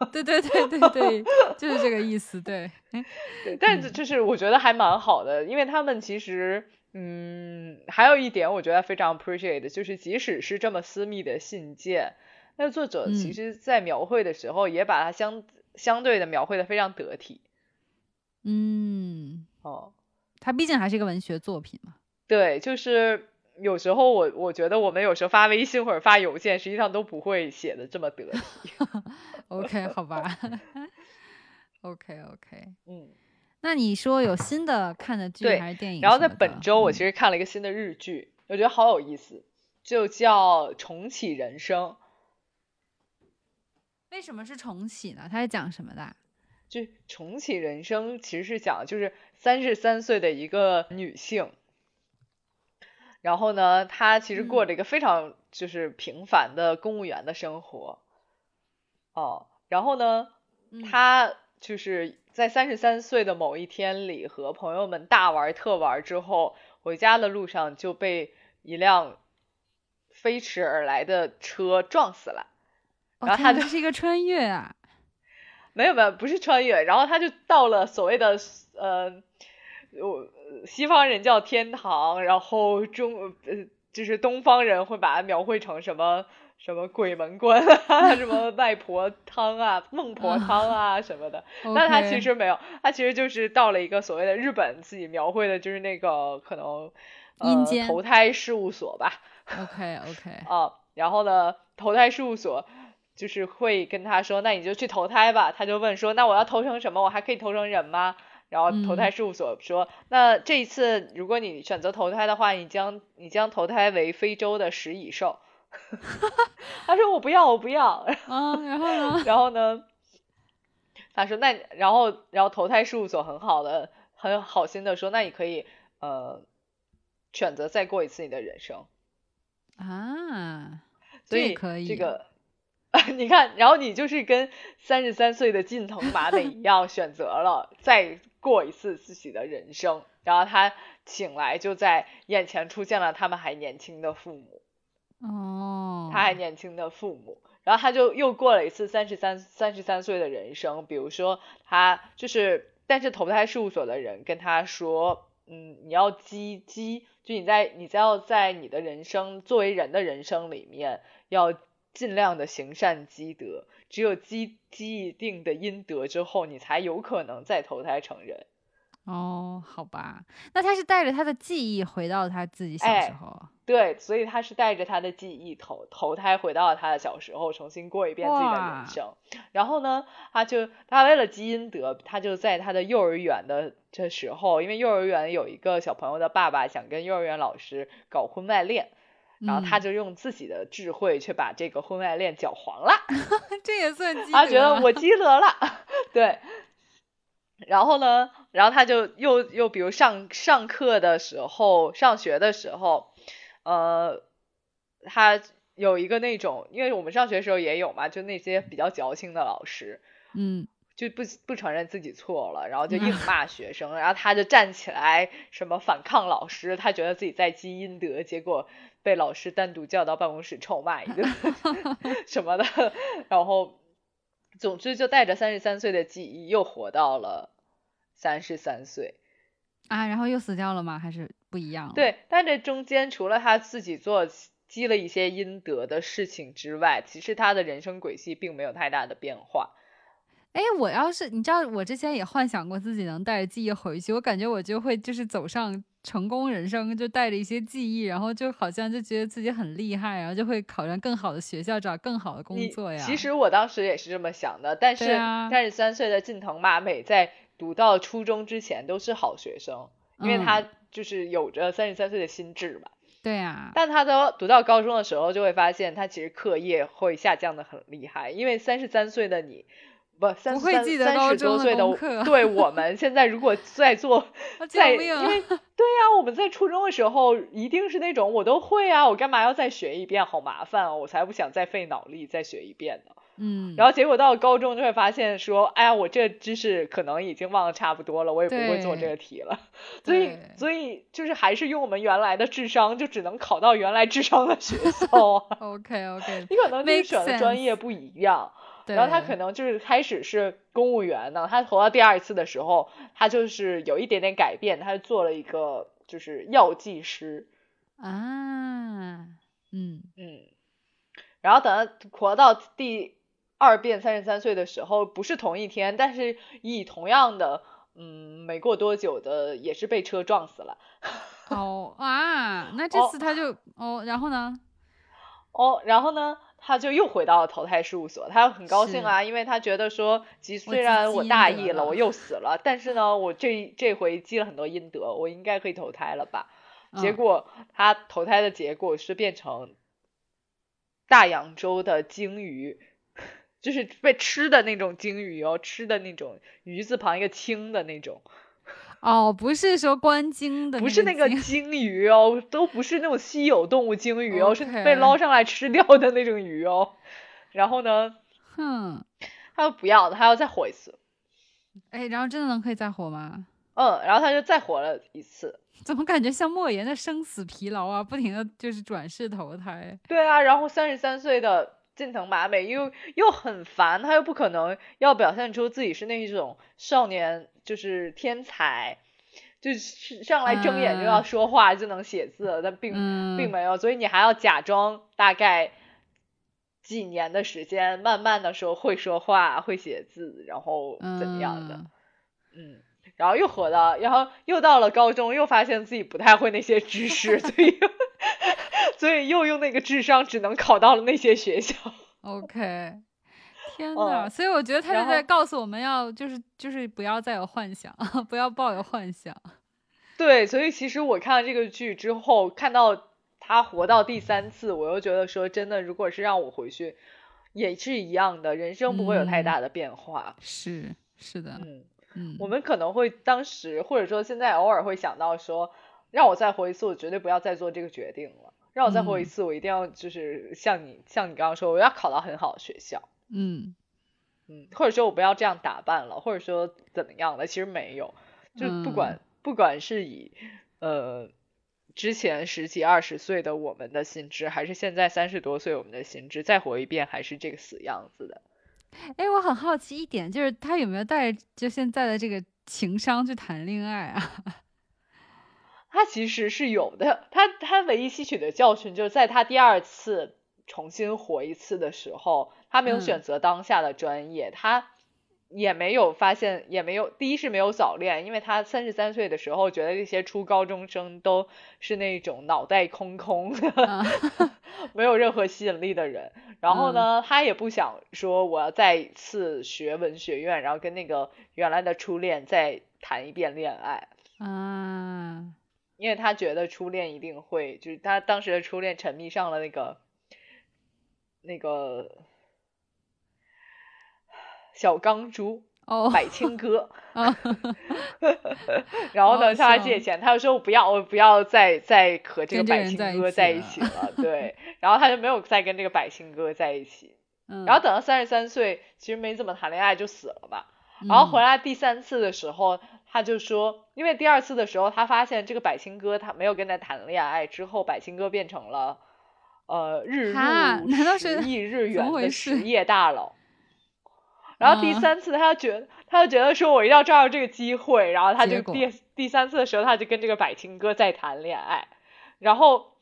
[laughs] 对对对对对，就是这个意思。对，[laughs] 对，但是就是我觉得还蛮好的，因为他们其实，嗯，还有一点我觉得非常 appreciate，就是即使是这么私密的信件，那作者其实在描绘的时候也把它相相对的描绘的非常得体。嗯，哦，它毕竟还是一个文学作品嘛。对，就是有时候我我觉得我们有时候发微信或者发邮件，实际上都不会写的这么得体。[laughs] OK，好吧。[laughs] OK，OK，嗯，那你说有新的看的剧还是电影？然后在本周我其实看了一个新的日剧，我觉得好有意思，就叫《重启人生》。为什么是重启呢？它是讲什么的？就《重启人生》其实是讲就是三十三岁的一个女性，然后呢，她其实过着一个非常就是平凡的公务员的生活。哦，然后呢，她就是在三十三岁的某一天里，和朋友们大玩特玩之后，回家的路上就被一辆飞驰而来的车撞死了。然后他就是一个穿越啊？[laughs] 没有没有，不是穿越。然后他就到了所谓的呃，我西方人叫天堂，然后中呃就是东方人会把它描绘成什么？什么鬼门关啊，什么外婆汤啊、孟婆汤啊什么的，[laughs] 但他其实没有，他其实就是到了一个所谓的日本自己描绘的，就是那个可能呃投胎事务所吧。OK OK [laughs] 啊，然后呢，投胎事务所就是会跟他说，那你就去投胎吧。他就问说，那我要投成什么？我还可以投成人吗？然后投胎事务所说，那这一次如果你选择投胎的话，你将你将投胎为非洲的食蚁兽。[laughs] 他说我不要，我不要。[laughs] 啊，然后呢？[laughs] 然后呢？他说那，然后，然后投胎事务所很好的，很好心的说，那你可以呃选择再过一次你的人生啊，所以这个 [laughs] 你看，然后你就是跟三十三岁的近藤麻美一样，选择了再过一次自己的人生。然后他醒来，就在眼前出现了他们还年轻的父母。哦，他还年轻的父母，然后他就又过了一次三十三三十三岁的人生。比如说，他就是，但是投胎事务所的人跟他说，嗯，你要积积，就你在你在要在你的人生作为人的人生里面，要尽量的行善积德，只有积积一定的阴德之后，你才有可能再投胎成人。哦，好吧，那他是带着他的记忆回到他自己小时候，对，所以他是带着他的记忆投投胎回到了他的小时候，重新过一遍自己的人生。然后呢，他就他为了积阴德，他就在他的幼儿园的这时候，因为幼儿园有一个小朋友的爸爸想跟幼儿园老师搞婚外恋，然后他就用自己的智慧去把这个婚外恋搅黄了，[laughs] 这也算积德。他觉得我积德了，[laughs] 对。然后呢，然后他就又又比如上上课的时候，上学的时候，呃，他有一个那种，因为我们上学的时候也有嘛，就那些比较矫情的老师，嗯，就不不承认自己错了，然后就硬骂学生，然后他就站起来什么反抗老师，他觉得自己在积阴德，结果被老师单独叫到办公室臭骂一顿 [laughs] 什么的，然后。总之，就带着三十三岁的记忆，又活到了三十三岁啊，然后又死掉了吗？还是不一样？对，但这中间除了他自己做积了一些阴德的事情之外，其实他的人生轨迹并没有太大的变化。哎，我要是你知道，我之前也幻想过自己能带着记忆回去，我感觉我就会就是走上。成功人生就带着一些记忆，然后就好像就觉得自己很厉害，然后就会考上更好的学校，找更好的工作呀。其实我当时也是这么想的，但是三十三岁的近藤麻美在读到初中之前都是好学生，因为他就是有着三十三岁的心智嘛。对呀。但他都读到高中的时候，就会发现他其实课业会下降的很厉害，因为三十三岁的你。不，三三三十多岁的，对我们现在如果在做，[laughs] 在因为 [laughs] 对呀，我们在初中的时候一定是那种我都会啊，我干嘛要再学一遍，好麻烦哦，我才不想再费脑力再学一遍呢。嗯，然后结果到了高中就会发现说，哎呀，我这知识可能已经忘得差不多了，我也不会做这个题了。所以，所以就是还是用我们原来的智商，就只能考到原来智商的学校。[laughs] OK OK，你可能就是选的专业不一样。然后他可能就是开始是公务员呢，他投到第二次的时候，他就是有一点点改变，他做了一个就是药剂师啊，嗯嗯，然后等他活到第二遍三十三岁的时候，不是同一天，但是以同样的嗯没过多久的也是被车撞死了。哦啊，那这次他就哦，然后呢？哦，然后呢？他就又回到了投胎事务所，他很高兴啊，因为他觉得说，即虽然我大意了，我又死了，但是呢，我这这回积了很多阴德，我应该可以投胎了吧？结果他投胎的结果是变成大洋洲的鲸鱼，[laughs] 就是被吃的那种鲸鱼哦，吃的那种鱼字旁一个青的那种。哦，不是说观鲸的，不是那个鲸鱼哦，都不是那种稀有动物鲸鱼哦，是被捞上来吃掉的那种鱼哦。然后呢，哼，他说不要，他要再活一次。哎，然后真的能可以再活吗？嗯，然后他就再活了一次。[laughs] 怎么感觉像莫言的生死疲劳啊？不停的就是转世投胎。对啊，然后三十三岁的近藤麻美又又很烦，他又不可能要表现出自己是那种少年。就是天才，就是上来睁眼就要说话就能写字，但并并没有，所以你还要假装大概几年的时间，慢慢的说会说话会写字，然后怎么样的，嗯，然后又活到，然后又到了高中，又发现自己不太会那些知识，所以所以又用那个智商，只能考到了那些学校。OK。天呐！所以我觉得他是在告诉我们要就是就是不要再有幻想，[laughs] 不要抱有幻想。对，所以其实我看了这个剧之后，看到他活到第三次，我又觉得说真的，如果是让我回去，也是一样的，人生不会有太大的变化。是是的，嗯嗯，我们可能会当时或者说现在偶尔会想到说，让我再活一次，我绝对不要再做这个决定了。让我再活一次，我一定要就是像你像你刚刚说，我要考到很好的学校。嗯嗯，或者说我不要这样打扮了，或者说怎么样的，其实没有，就不管不管是以呃之前十几二十岁的我们的心智，还是现在三十多岁我们的心智，再活一遍还是这个死样子的。哎，我很好奇一点，就是他有没有带着就现在的这个情商去谈恋爱啊？他其实是有的，他他唯一吸取的教训就是在他第二次重新活一次的时候，他没有选择当下的专业，他也没有发现，也没有第一是没有早恋，因为他三十三岁的时候觉得这些初高中生都是那种脑袋空空，[laughs] 没有任何吸引力的人。然后呢，他也不想说我要再次学文学院，然后跟那个原来的初恋再谈一遍恋爱啊。因为他觉得初恋一定会，就是他当时的初恋沉迷上了那个那个小钢珠哦，百青哥 [laughs] [laughs] 然后呢向他借钱，他就说我不要，我不要再再和这个百青哥在一起了，对，[laughs] 然后他就没有再跟这个百青哥在一起，然后等到三十三岁，其实没怎么谈恋爱就死了吧，然后回来第三次的时候。他就说，因为第二次的时候，他发现这个百青哥他没有跟他谈恋爱，之后百青哥变成了，呃，日入十亿日元的实业大佬。[laughs] 然后第三次，他觉得他就觉得说，我一定要抓住这个机会，然后他就第第三次的时候，他就跟这个百青哥在谈恋爱，然后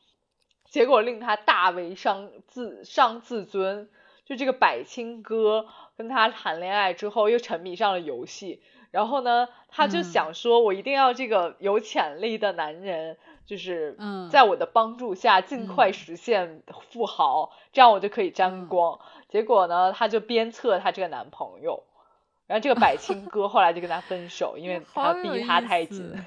结果令他大为伤自伤自尊，就这个百青哥跟他谈恋爱之后，又沉迷上了游戏。然后呢，他就想说，我一定要这个有潜力的男人，就是在我的帮助下尽快实现富豪，这样我就可以沾光。结果呢，他就鞭策他这个男朋友，然后这个百青哥后来就跟他分手，因为 [laughs] 他逼他太紧。[laughs]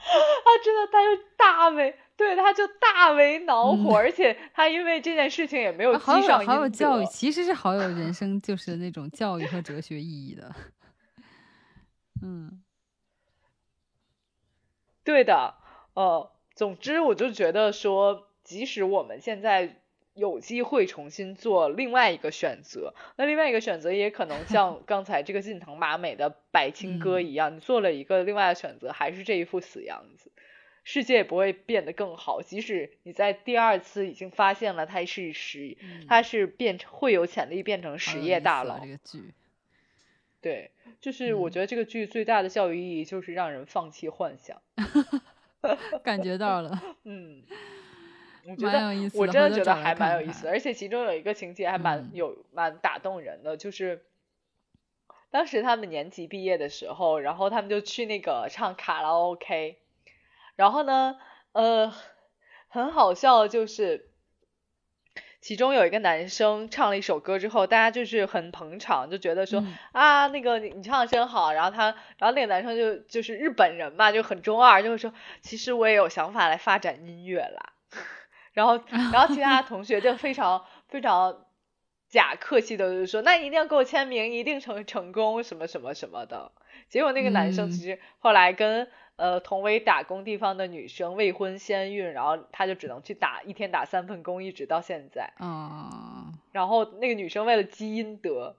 他真的，他就大为，对，他就大为恼火，而且他因为这件事情也没有积上好有教育，其实是好有人生就是那种教育和哲学意义的。嗯，对的，呃，总之我就觉得说，即使我们现在有机会重新做另外一个选择，那另外一个选择也可能像 [laughs] 刚才这个近藤麻美的百青歌一样，你做了一个另外的选择，还是这一副死样子，世界也不会变得更好。即使你在第二次已经发现了他是实，他是变成会有潜力变成实业大佬。这个剧，对。就是我觉得这个剧最大的教育意义就是让人放弃幻想，[laughs] 感觉到了，[laughs] 嗯，我觉得我真的觉得还蛮有意思的，而且其中有一个情节还蛮有蛮打动人的，就是当时他们年级毕业的时候，然后他们就去那个唱卡拉 OK，然后呢，呃，很好笑就是。其中有一个男生唱了一首歌之后，大家就是很捧场，就觉得说啊，那个你你唱的真好。然后他，然后那个男生就就是日本人嘛，就很中二，就会说其实我也有想法来发展音乐啦。[laughs] 然后，[laughs] 然后其他同学就非常非常假客气的就说，那一定要给我签名，一定成成功什么什么什么的。结果那个男生其实后来跟。呃，同为打工地方的女生未婚先孕，然后她就只能去打一天打三份工，一直到现在。嗯。然后那个女生为了积阴德，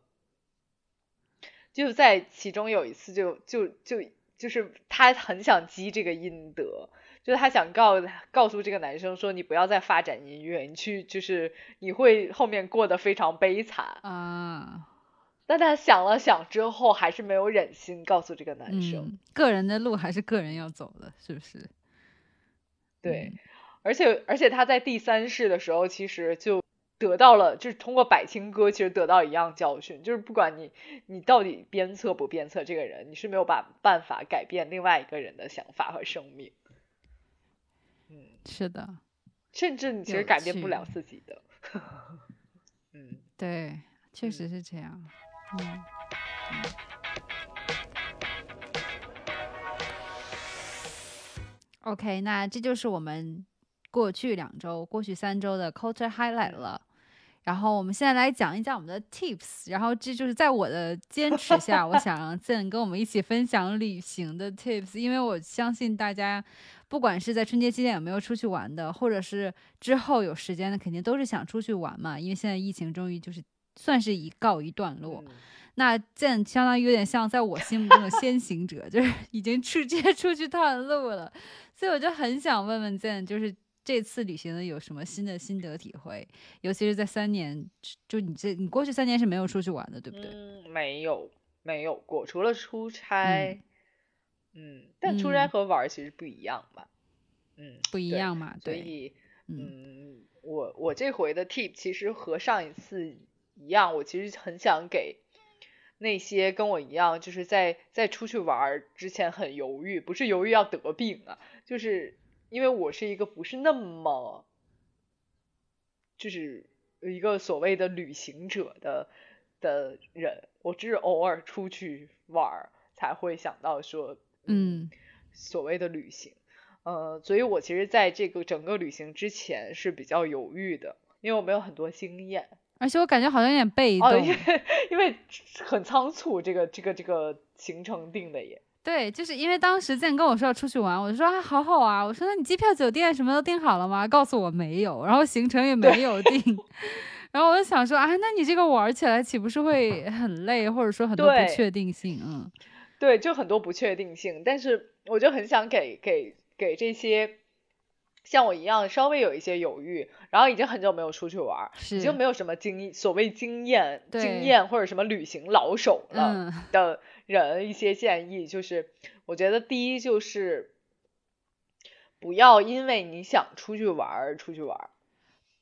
就在其中有一次就就就就是她很想积这个阴德，就是她想告告诉这个男生说，你不要再发展音乐，你去就是你会后面过得非常悲惨啊。但他想了想之后，还是没有忍心告诉这个男生。个人的路还是个人要走的，是不是？对，而且而且他在第三世的时候，其实就得到了，就是通过百青哥，其实得到一样教训，就是不管你你到底鞭策不鞭策这个人，你是没有把办法改变另外一个人的想法和生命。嗯，是的，甚至你其实改变不了自己的。[laughs] 嗯，对，确实是这样。嗯，OK，那这就是我们过去两周、过去三周的 Culture Highlight 了。然后我们现在来讲一讲我们的 Tips。然后这就是在我的坚持下，我想 [laughs] 让 Zen 跟我们一起分享旅行的 Tips，因为我相信大家不管是在春节期间有没有出去玩的，或者是之后有时间的，肯定都是想出去玩嘛。因为现在疫情终于就是算是一告一段落，那这相当于有点像在我心目中的先行者，[laughs] 就是已经出直接出去探路了。所以我就很想问问 Zen，就是这次旅行的有什么新的心得体会？尤其是在三年，就你这你过去三年是没有出去玩的，对不对？嗯，没有，没有过，除了出差。嗯，但出差和玩其实不一样吧？嗯，不一样嘛。所以，嗯，我我这回的 tip 其实和上一次一样，我其实很想给那些跟我一样，就是在在出去玩之前很犹豫，不是犹豫要得病啊，就是因为我是一个不是那么，就是一个所谓的旅行者的的人，我只是偶尔出去玩才会想到说。嗯，所谓的旅行，呃，所以我其实在这个整个旅行之前是比较犹豫的，因为我没有很多经验，而且我感觉好像有点被动，因为 [laughs] 因为很仓促，这个这个这个行程定的也。对，就是因为当时建跟我说要出去玩，我就说啊，好好啊，我说那你机票、酒店什么都订好了吗？告诉我没有，然后行程也没有定，[laughs] 然后我就想说啊，那你这个玩起来岂不是会很累，或者说很多不确定性？嗯。对，就很多不确定性，但是我就很想给给给这些像我一样稍微有一些犹豫，然后已经很久没有出去玩，已经没有什么经所谓经验经验或者什么旅行老手了的人一些建议，就是我觉得第一就是不要因为你想出去玩出去玩。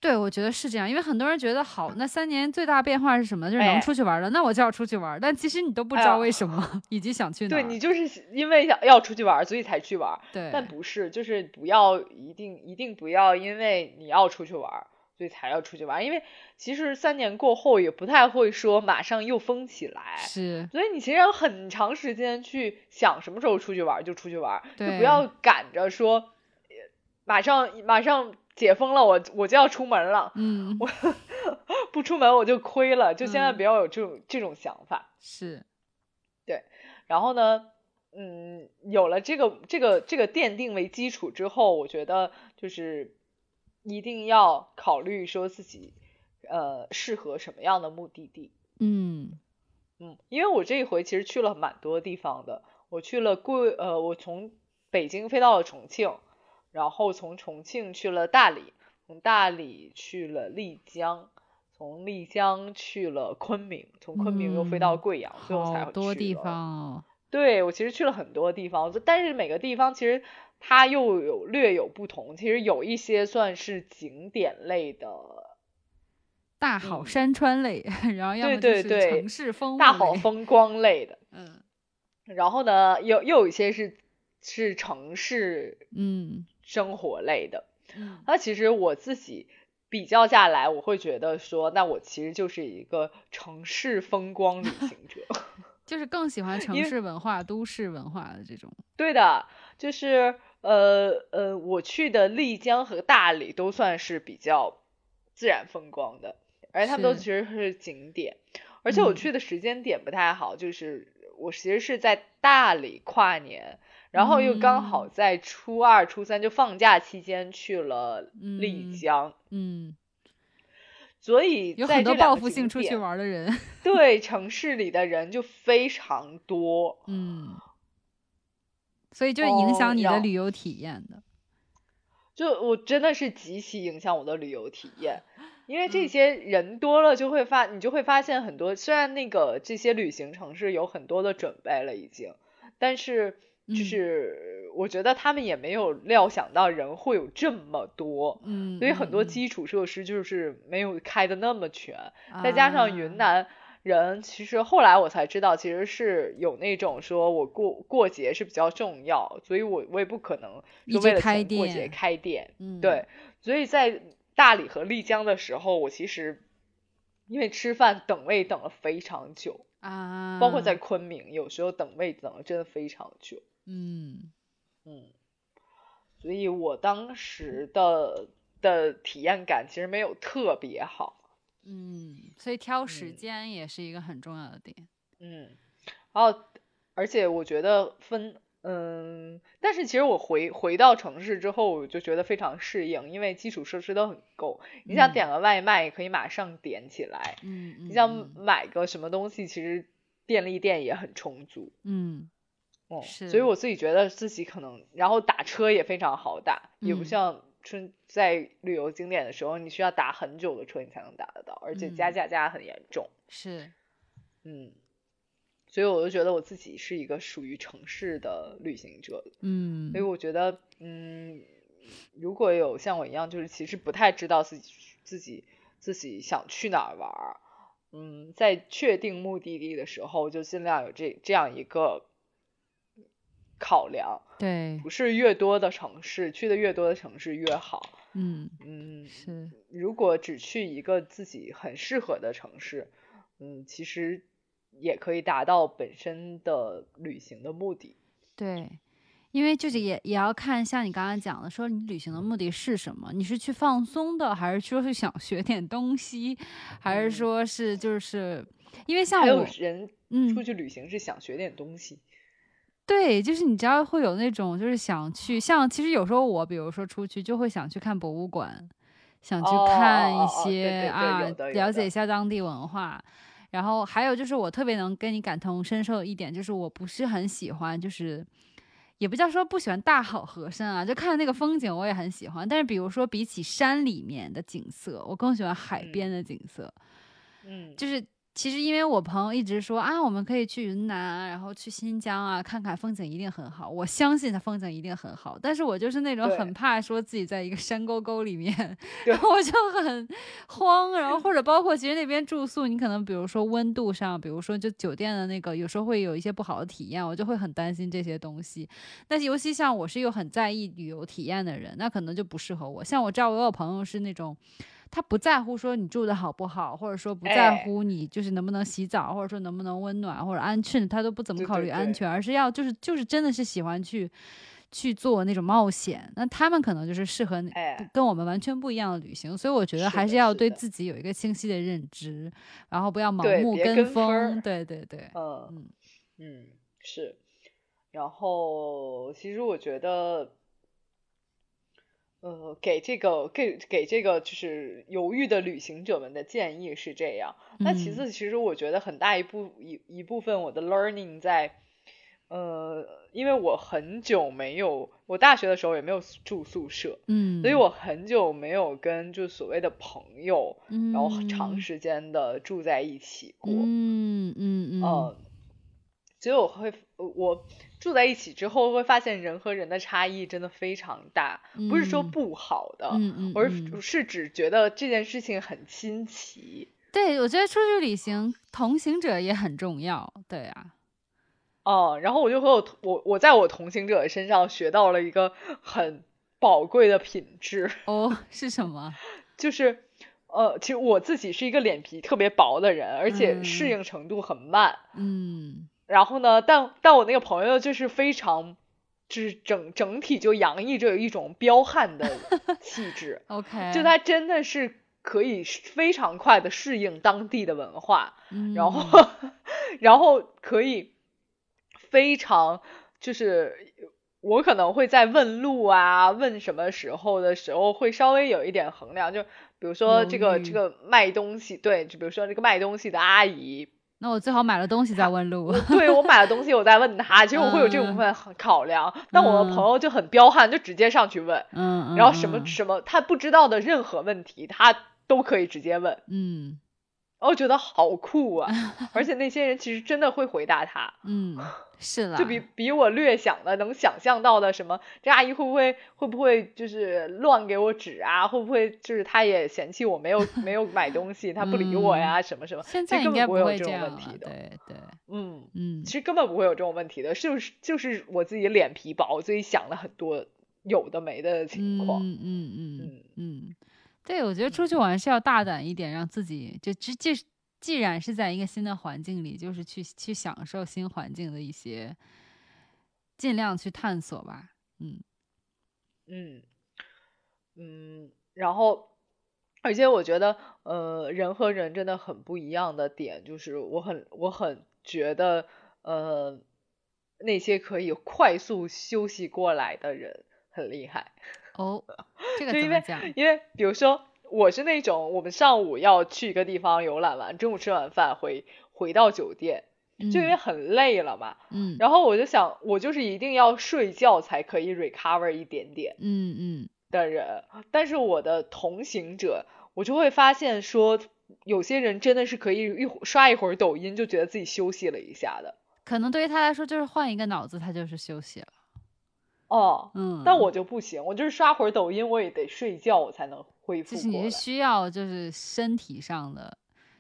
对，我觉得是这样，因为很多人觉得好，那三年最大变化是什么？就是能出去玩了，那我就要出去玩。但其实你都不知道为什么，[laughs] 以及想去哪。对你就是因为想要出去玩，所以才去玩。对，但不是，就是不要一定一定不要因为你要出去玩，所以才要出去玩。因为其实三年过后也不太会说马上又疯起来。是，所以你其实有很长时间去想什么时候出去玩就出去玩，就不要赶着说马上马上。解封了，我我就要出门了。嗯，我 [laughs] 不出门我就亏了，就千万不要有这种这种想法。是，对。然后呢，嗯，有了这个这个这个奠定为基础之后，我觉得就是一定要考虑说自己呃适合什么样的目的地。嗯嗯，因为我这一回其实去了蛮多地方的，我去了贵呃，我从北京飞到了重庆。然后从重庆去了大理，从大理去了丽江，从丽江去了昆明，从昆明又飞到贵阳，最后才好多地方哦。对我其实去了很多地方，但是每个地方其实它又有略有不同。其实有一些算是景点类的，大好山川类，[laughs] 然后要么就是城市风大好风光类的。嗯，然后呢，又又有一些是是城市，嗯。生活类的，那其实我自己比较下来，我会觉得说，那我其实就是一个城市风光旅行者，[laughs] 就是更喜欢城市文化、都市文化的这种。对的，就是呃呃，我去的丽江和大理都算是比较自然风光的，而且他们都其实是景点，而且我去的时间点不太好，就是我其实是在大理跨年。然后又刚好在初二、初三就放假期间去了丽江，嗯，所以有很多报复性出去玩的人，对城市里的人就非常多，嗯，所以就影响你的旅游体验的，就我真的是极其影响我的旅游体验，因为这些人多了就会发，你就会发现很多，虽然那个这些旅行城市有很多的准备了已经，但是。就是我觉得他们也没有料想到人会有这么多，嗯，所以很多基础设施就是没有开的那么全，再加上云南人，其实后来我才知道，其实是有那种说我过过节是比较重要，所以我我也不可能就为了过节开店，嗯，对，所以在大理和丽江的时候，我其实因为吃饭等位等了非常久啊，包括在昆明，有时候等位等了真的非常久。嗯嗯，所以我当时的的体验感其实没有特别好。嗯，所以挑时间也是一个很重要的点。嗯，然后而且我觉得分，嗯，但是其实我回回到城市之后，我就觉得非常适应，因为基础设施都很够。你想点个外卖，可以马上点起来。你想买个什么东西，其实便利店也很充足。嗯。哦，所以我自己觉得自己可能，然后打车也非常好打，也不像春在旅游景点的时候，你需要打很久的车你才能打得到，而且加价加很严重。是。嗯。所以我就觉得我自己是一个属于城市的旅行者，嗯，所以我觉得，嗯，如果有像我一样，就是其实不太知道自己自己自己想去哪儿玩，嗯，在确定目的地的时候，就尽量有这这样一个考量，对，不是越多的城市去的越多的城市越好，嗯。嗯，是，如果只去一个自己很适合的城市，嗯，其实。也可以达到本身的旅行的目的。对，因为就是也也要看，像你刚刚讲的，说你旅行的目的是什么？你是去放松的，还是说是想学点东西，还是说是就是因为像有人出去旅行是想学点东西。对，就是你知道会有那种就是想去，像其实有时候我比如说出去就会想去看博物馆，想去看一些啊，了解一下当地文化。然后还有就是，我特别能跟你感同身受一点，就是我不是很喜欢，就是也不叫说不喜欢大好河山啊，就看那个风景我也很喜欢。但是比如说比起山里面的景色，我更喜欢海边的景色。嗯，就是。其实，因为我朋友一直说啊，我们可以去云南啊，然后去新疆啊，看看风景一定很好。我相信它风景一定很好，但是我就是那种很怕说自己在一个山沟沟里面，[laughs] 然后我就很慌。然后 [laughs] 或者包括其实那边住宿，你可能比如说温度上，比如说就酒店的那个，有时候会有一些不好的体验，我就会很担心这些东西。但是尤其像我是又很在意旅游体验的人，那可能就不适合我。像我知道我有朋友是那种。他不在乎说你住的好不好，或者说不在乎你就是能不能洗澡，或者说能不能温暖或者安全，他都不怎么考虑安全，而是要就是就是真的是喜欢去去做那种冒险。那他们可能就是适合跟我们完全不一样的旅行，所以我觉得还是要对自己有一个清晰的认知，然后不要盲目跟风。对对对，嗯嗯嗯是。然后其实我觉得。呃，给这个给给这个就是犹豫的旅行者们的建议是这样。那其次，其实我觉得很大一部一一部分我的 learning 在，呃，因为我很久没有，我大学的时候也没有住宿舍，嗯，所以我很久没有跟就所谓的朋友，然后长时间的住在一起过，嗯嗯嗯，所以我会我。住在一起之后，会发现人和人的差异真的非常大，不是说不好的，而是只觉得这件事情很新奇。对，我觉得出去旅行，同行者也很重要。对啊，哦，然后我就和我我我在我同行者身上学到了一个很宝贵的品质。哦，是什么？[laughs] 就是呃，其实我自己是一个脸皮特别薄的人，而且适应程度很慢。嗯。然后呢？但但我那个朋友就是非常，就是整整体就洋溢着一种彪悍的 [laughs] 气质。OK，就他真的是可以非常快的适应当地的文化，然后 [laughs] 然后可以非常就是我可能会在问路啊、问什么时候的时候会稍微有一点衡量，就比如说这个这个卖东西，对，就比如说这个卖东西的阿姨。那我最好买了东西再问路。对我买了东西，我再问他。其实我会有这部分考量。但我的朋友就很彪悍，就直接上去问。嗯。然后什么什么他不知道的任何问题，他都可以直接问。嗯。我觉得好酷啊！[laughs] 而且那些人其实真的会回答他。嗯。是了，就比比我略想的能想象到的什么，这阿姨会不会会不会就是乱给我指啊？会不会就是她也嫌弃我没有 [laughs] 没有买东西，她不理我呀？什么什么？现在根本不会有这种问题的。对对，嗯嗯，其实根本不会有这种问题的，就是就是我自己脸皮薄，所以想了很多有的没的情况。嗯嗯嗯嗯，对，我觉得出去玩是要大胆一点，让自己就直接。既然是在一个新的环境里，就是去去享受新环境的一些，尽量去探索吧。嗯嗯嗯，然后，而且我觉得，呃，人和人真的很不一样的点，就是我很我很觉得，呃，那些可以快速休息过来的人很厉害。哦，这个 [laughs] 怎么讲？因为比如说，我是那种我们上午要去一个地方游览完，中午吃完饭回回到酒店，就因为很累了嘛。嗯。然后我就想，我就是一定要睡觉才可以 recover 一点点。嗯嗯。的人，但是我的同行者，我就会发现说，有些人真的是可以一刷一会儿抖音，就觉得自己休息了一下的。可能对于他来说，就是换一个脑子，他就是休息了。哦，嗯，但我就不行，我就是刷会儿抖音，我也得睡觉，我才能恢复。就是你是需要，就是身体上的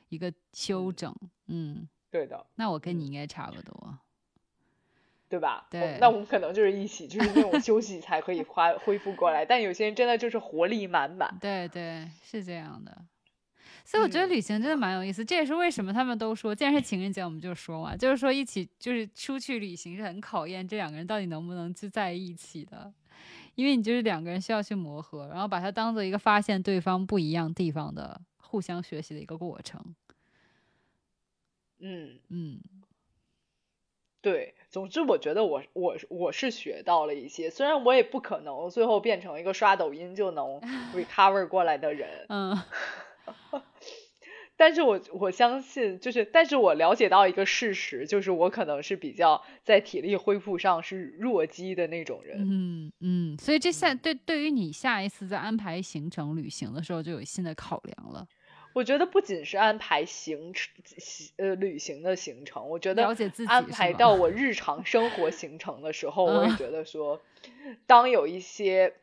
一个休整，嗯，对的。那我跟你应该差不多，对吧？对。那我们可能就是一起，就是那种休息才可以恢恢复过来。但有些人真的就是活力满满。对对，是这样的。所以我觉得旅行真的蛮有意思，这也是为什么他们都说，既然是情人节，我们就说嘛，就是说一起就是出去旅行是很考验这两个人到底能不能就在一起的，因为你就是两个人需要去磨合，然后把它当做一个发现对方不一样地方的互相学习的一个过程。嗯嗯，对，总之我觉得我我我是学到了一些，虽然我也不可能最后变成一个刷抖音就能 [laughs] recover 过来的人，嗯。[laughs] [laughs] 但是我我相信，就是，但是我了解到一个事实，就是我可能是比较在体力恢复上是弱鸡的那种人。嗯嗯，所以这下对对于你下一次在安排行程旅行的时候，就有新的考量了。我觉得不仅是安排行程，呃，旅行的行程，我觉得安排到我日常生活行程的时候，我也觉得说，当有一些。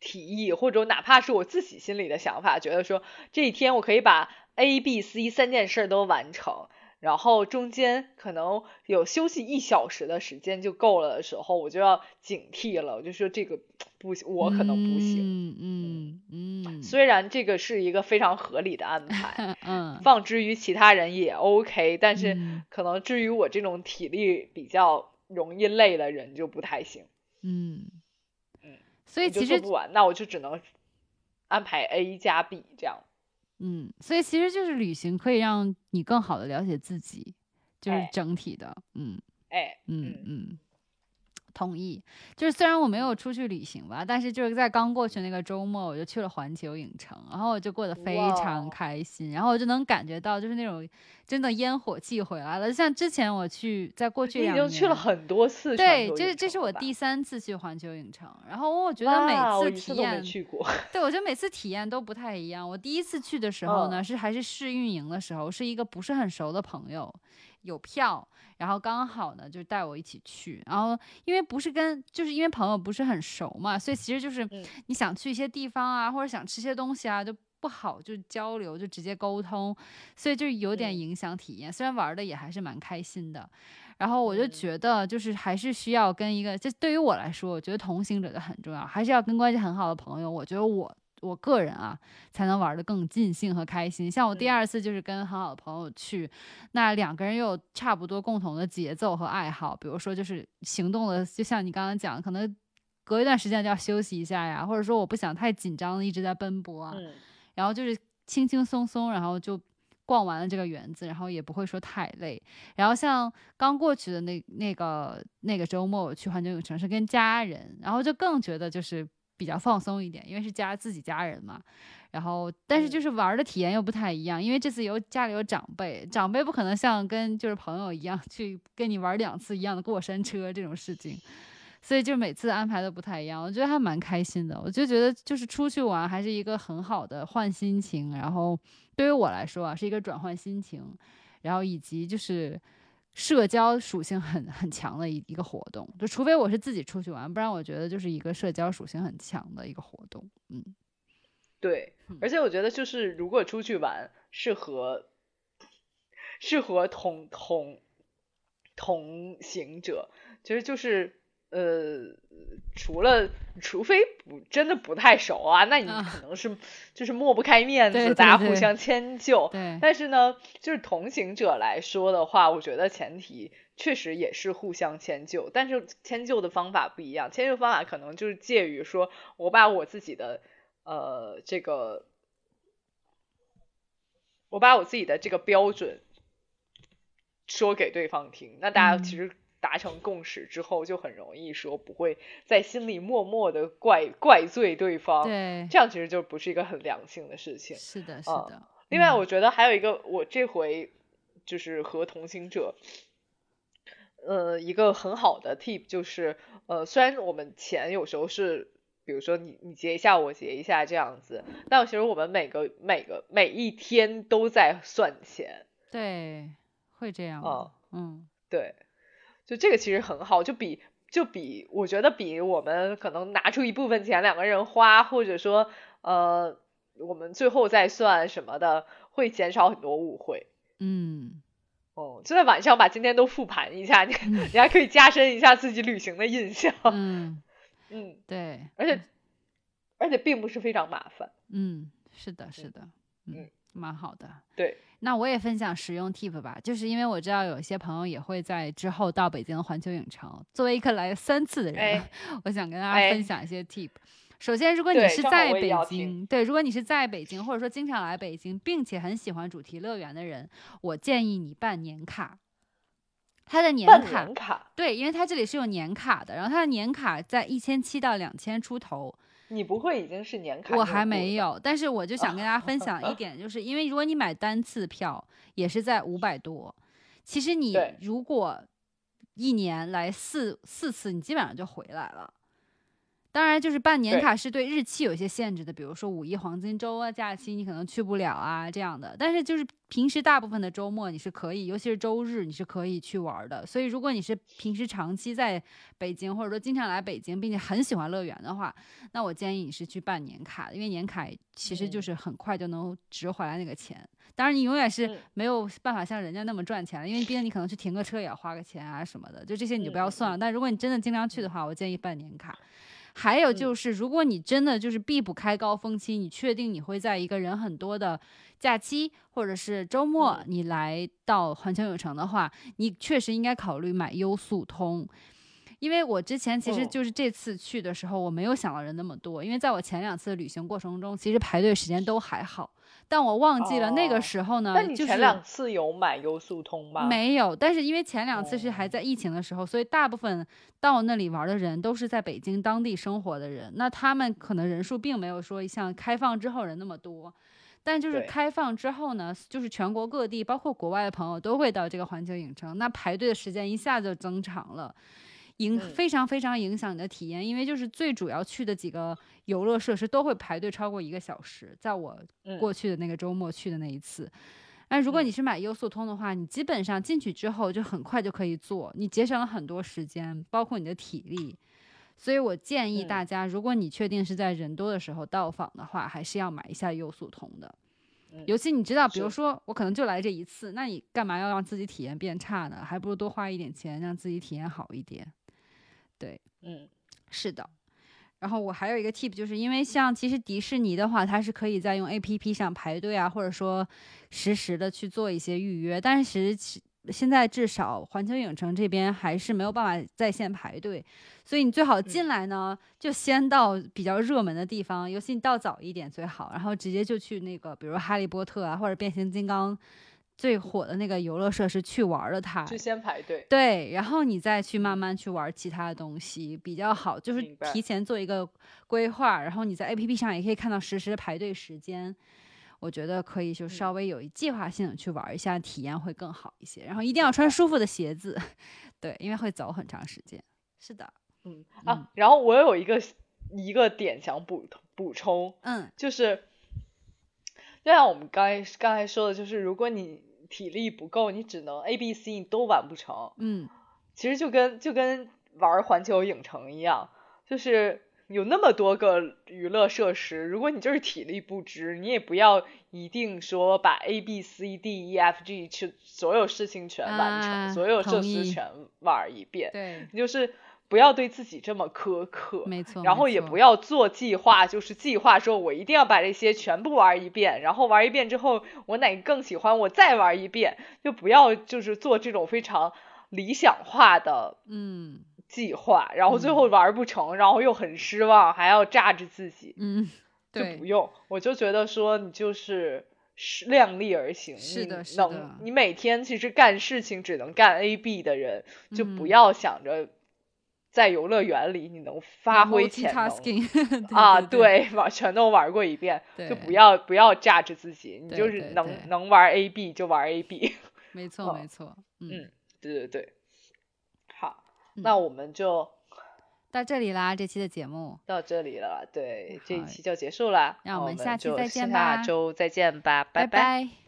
提议或者哪怕是我自己心里的想法，觉得说这一天我可以把 A、B、C 三件事都完成，然后中间可能有休息一小时的时间就够了的时候，我就要警惕了。我就说这个不行，我可能不行。嗯嗯嗯。虽然这个是一个非常合理的安排，[laughs] 嗯，放之于其他人也 OK，但是可能至于我这种体力比较容易累的人就不太行。嗯。所以其实做不完，那我就只能安排 A 加 B 这样。嗯，所以其实就是旅行可以让你更好的了解自己，就是整体的。嗯，哎，嗯嗯。同意，就是虽然我没有出去旅行吧，但是就是在刚过去那个周末，我就去了环球影城，然后我就过得非常开心，然后我就能感觉到就是那种真的烟火气回来了。像之前我去，在过去两年已经去了很多次，对，这这是我第三次去环球影城，然后我觉得每次体验，[laughs] 对我觉得每次体验都不太一样。我第一次去的时候呢，是还是试运营的时候，是一个不是很熟的朋友。有票，然后刚好呢，就带我一起去。然后因为不是跟，就是因为朋友不是很熟嘛，所以其实就是你想去一些地方啊，或者想吃些东西啊，就不好就交流，就直接沟通，所以就有点影响体验。虽然玩的也还是蛮开心的，然后我就觉得就是还是需要跟一个，这对于我来说，我觉得同行者就很重要，还是要跟关系很好的朋友。我觉得我。我个人啊，才能玩得更尽兴和开心。像我第二次就是跟很好的朋友去，那两个人又有差不多共同的节奏和爱好，比如说就是行动的，就像你刚刚讲，可能隔一段时间就要休息一下呀，或者说我不想太紧张的一直在奔波啊，然后就是轻轻松松，然后就逛完了这个园子，然后也不会说太累。然后像刚过去的那那个那个周末，我去环球影城是跟家人，然后就更觉得就是。比较放松一点，因为是家自己家人嘛，然后但是就是玩的体验又不太一样，因为这次有家里有长辈，长辈不可能像跟就是朋友一样去跟你玩两次一样的过山车这种事情，所以就每次安排的不太一样，我觉得还蛮开心的，我就觉得就是出去玩还是一个很好的换心情，然后对于我来说啊是一个转换心情，然后以及就是。社交属性很很强的一一个活动，就除非我是自己出去玩，不然我觉得就是一个社交属性很强的一个活动。嗯，对，而且我觉得就是如果出去玩，适合适合同同同行者，其实就是。呃，除了除非不真的不太熟啊，那你可能是就是抹不开面子，大家互相迁就。对。但是呢，就是同行者来说的话，我觉得前提确实也是互相迁就，但是迁就的方法不一样。迁就方法可能就是介于说我把我自己的呃这个，我把我自己的这个标准说给对方听，那大家其实。达成共识之后，就很容易说不会在心里默默的怪怪罪对方。对，这样其实就不是一个很良性的事情。是的，是的。另外，我觉得还有一个，我这回就是和同行者，呃，一个很好的 tip 就是，呃，虽然我们钱有时候是，比如说你你结一下，我结一下这样子，但其实我们每个每个每一天都在算钱。对，会这样。嗯嗯，对，就这个其实很好，就比就比我觉得比我们可能拿出一部分钱两个人花，或者说呃。我们最后再算什么的，会减少很多误会。嗯，哦，就在晚上把今天都复盘一下，你你还可以加深一下自己旅行的印象。嗯 [laughs] 嗯，对，而且而且并不是非常麻烦。嗯，是的，是的，嗯，蛮好的。对，那我也分享实用 tip 吧，就是因为我知道有些朋友也会在之后到北京环球影城。作为一个来三次的人，[laughs] 我想跟大家分享一些 tip。首先，如果你是在北京，对，如果你是在北京，或者说经常来北京，并且很喜欢主题乐园的人，我建议你办年卡。它的年卡，对，因为它这里是有年卡的，然后它的年卡在一千七到两千出头。你不会已经是年卡？我还没有，但是我就想跟大家分享一点，就是因为如果你买单次票，也是在五百多。其实你如果一年来四四次，你基本上就回来了。当然，就是办年卡是对日期有一些限制的，比如说五一黄金周啊，假期你可能去不了啊这样的。但是就是平时大部分的周末你是可以，尤其是周日你是可以去玩的。所以如果你是平时长期在北京，或者说经常来北京，并且很喜欢乐园的话，那我建议你是去办年卡，因为年卡其实就是很快就能值回来那个钱。当然，你永远是没有办法像人家那么赚钱了，因为毕竟你可能去停个车也要花个钱啊什么的，就这些你就不要算了。但如果你真的经常去的话，我建议办年卡。还有就是，如果你真的就是避不开高峰期，你确定你会在一个人很多的假期或者是周末，你来到环球影城的话，你确实应该考虑买优速通。因为我之前其实就是这次去的时候，我没有想到人那么多，因为在我前两次旅行过程中，其实排队时间都还好。但我忘记了那个时候呢。那你前两次有买优速通吗？没有，但是因为前两次是还在疫情的时候，所以大部分到那里玩的人都是在北京当地生活的人，那他们可能人数并没有说像开放之后人那么多。但就是开放之后呢，就是全国各地，包括国外的朋友都会到这个环球影城，那排队的时间一下就增长了。影非常非常影响你的体验，因为就是最主要去的几个游乐设施都会排队超过一个小时。在我过去的那个周末去的那一次，那如果你是买优速通的话，你基本上进去之后就很快就可以坐，你节省了很多时间，包括你的体力。所以我建议大家，如果你确定是在人多的时候到访的话，还是要买一下优速通的。尤其你知道，比如说我可能就来这一次，那你干嘛要让自己体验变差呢？还不如多花一点钱，让自己体验好一点。对，嗯，是的。然后我还有一个 tip，就是因为像其实迪士尼的话，它是可以在用 A P P 上排队啊，或者说实时的去做一些预约。但是现在至少环球影城这边还是没有办法在线排队，所以你最好进来呢，就先到比较热门的地方，尤其你到早一点最好，然后直接就去那个，比如哈利波特啊，或者变形金刚。最火的那个游乐设施去玩了，它就先排队，对，然后你再去慢慢去玩其他的东西比较好，就是提。前做一个规划，然后你在 A P P 上也可以看到实时的排队时间，我觉得可以就稍微有计划性的去玩一下，体验会更好一些。然后一定要穿舒服的鞋子，[laughs] 对，因为会走很长时间。是的，嗯啊，然后我有一个一个点想补补充，嗯，就是就像我们刚才刚才说的，就是如果你体力不够，你只能 A、B、C 你都完不成。嗯，其实就跟就跟玩环球影城一样，就是有那么多个娱乐设施，如果你就是体力不支，你也不要一定说把 A、B、C、D、E、F、G 去所有事情全完成，所有设施全玩一遍。对，就是。不要对自己这么苛刻，没错。然后也不要做计划，就是计划说我一定要把这些全部玩一遍，然后玩一遍之后我哪个更喜欢，我再玩一遍。就不要就是做这种非常理想化的嗯计划，然后最后玩不成，然后又很失望，还要榨着自己。嗯，[laughs] 就不用。我就觉得说你就是是量力而行。是的，是的。你每天其实干事情只能干 A、B 的人，就不要想着在游乐园里你能发挥潜能 [laughs] 啊！对，玩全都玩过一遍，就不要不要榨着自己，你就是能能玩 A、B 就玩 A、B。[laughs] 没错，没错。嗯，对对对。好，那我们就。到这里啦，这期的节目到这里了，对，这一期就结束了，那我们下期再见吧，下周再见吧，拜拜。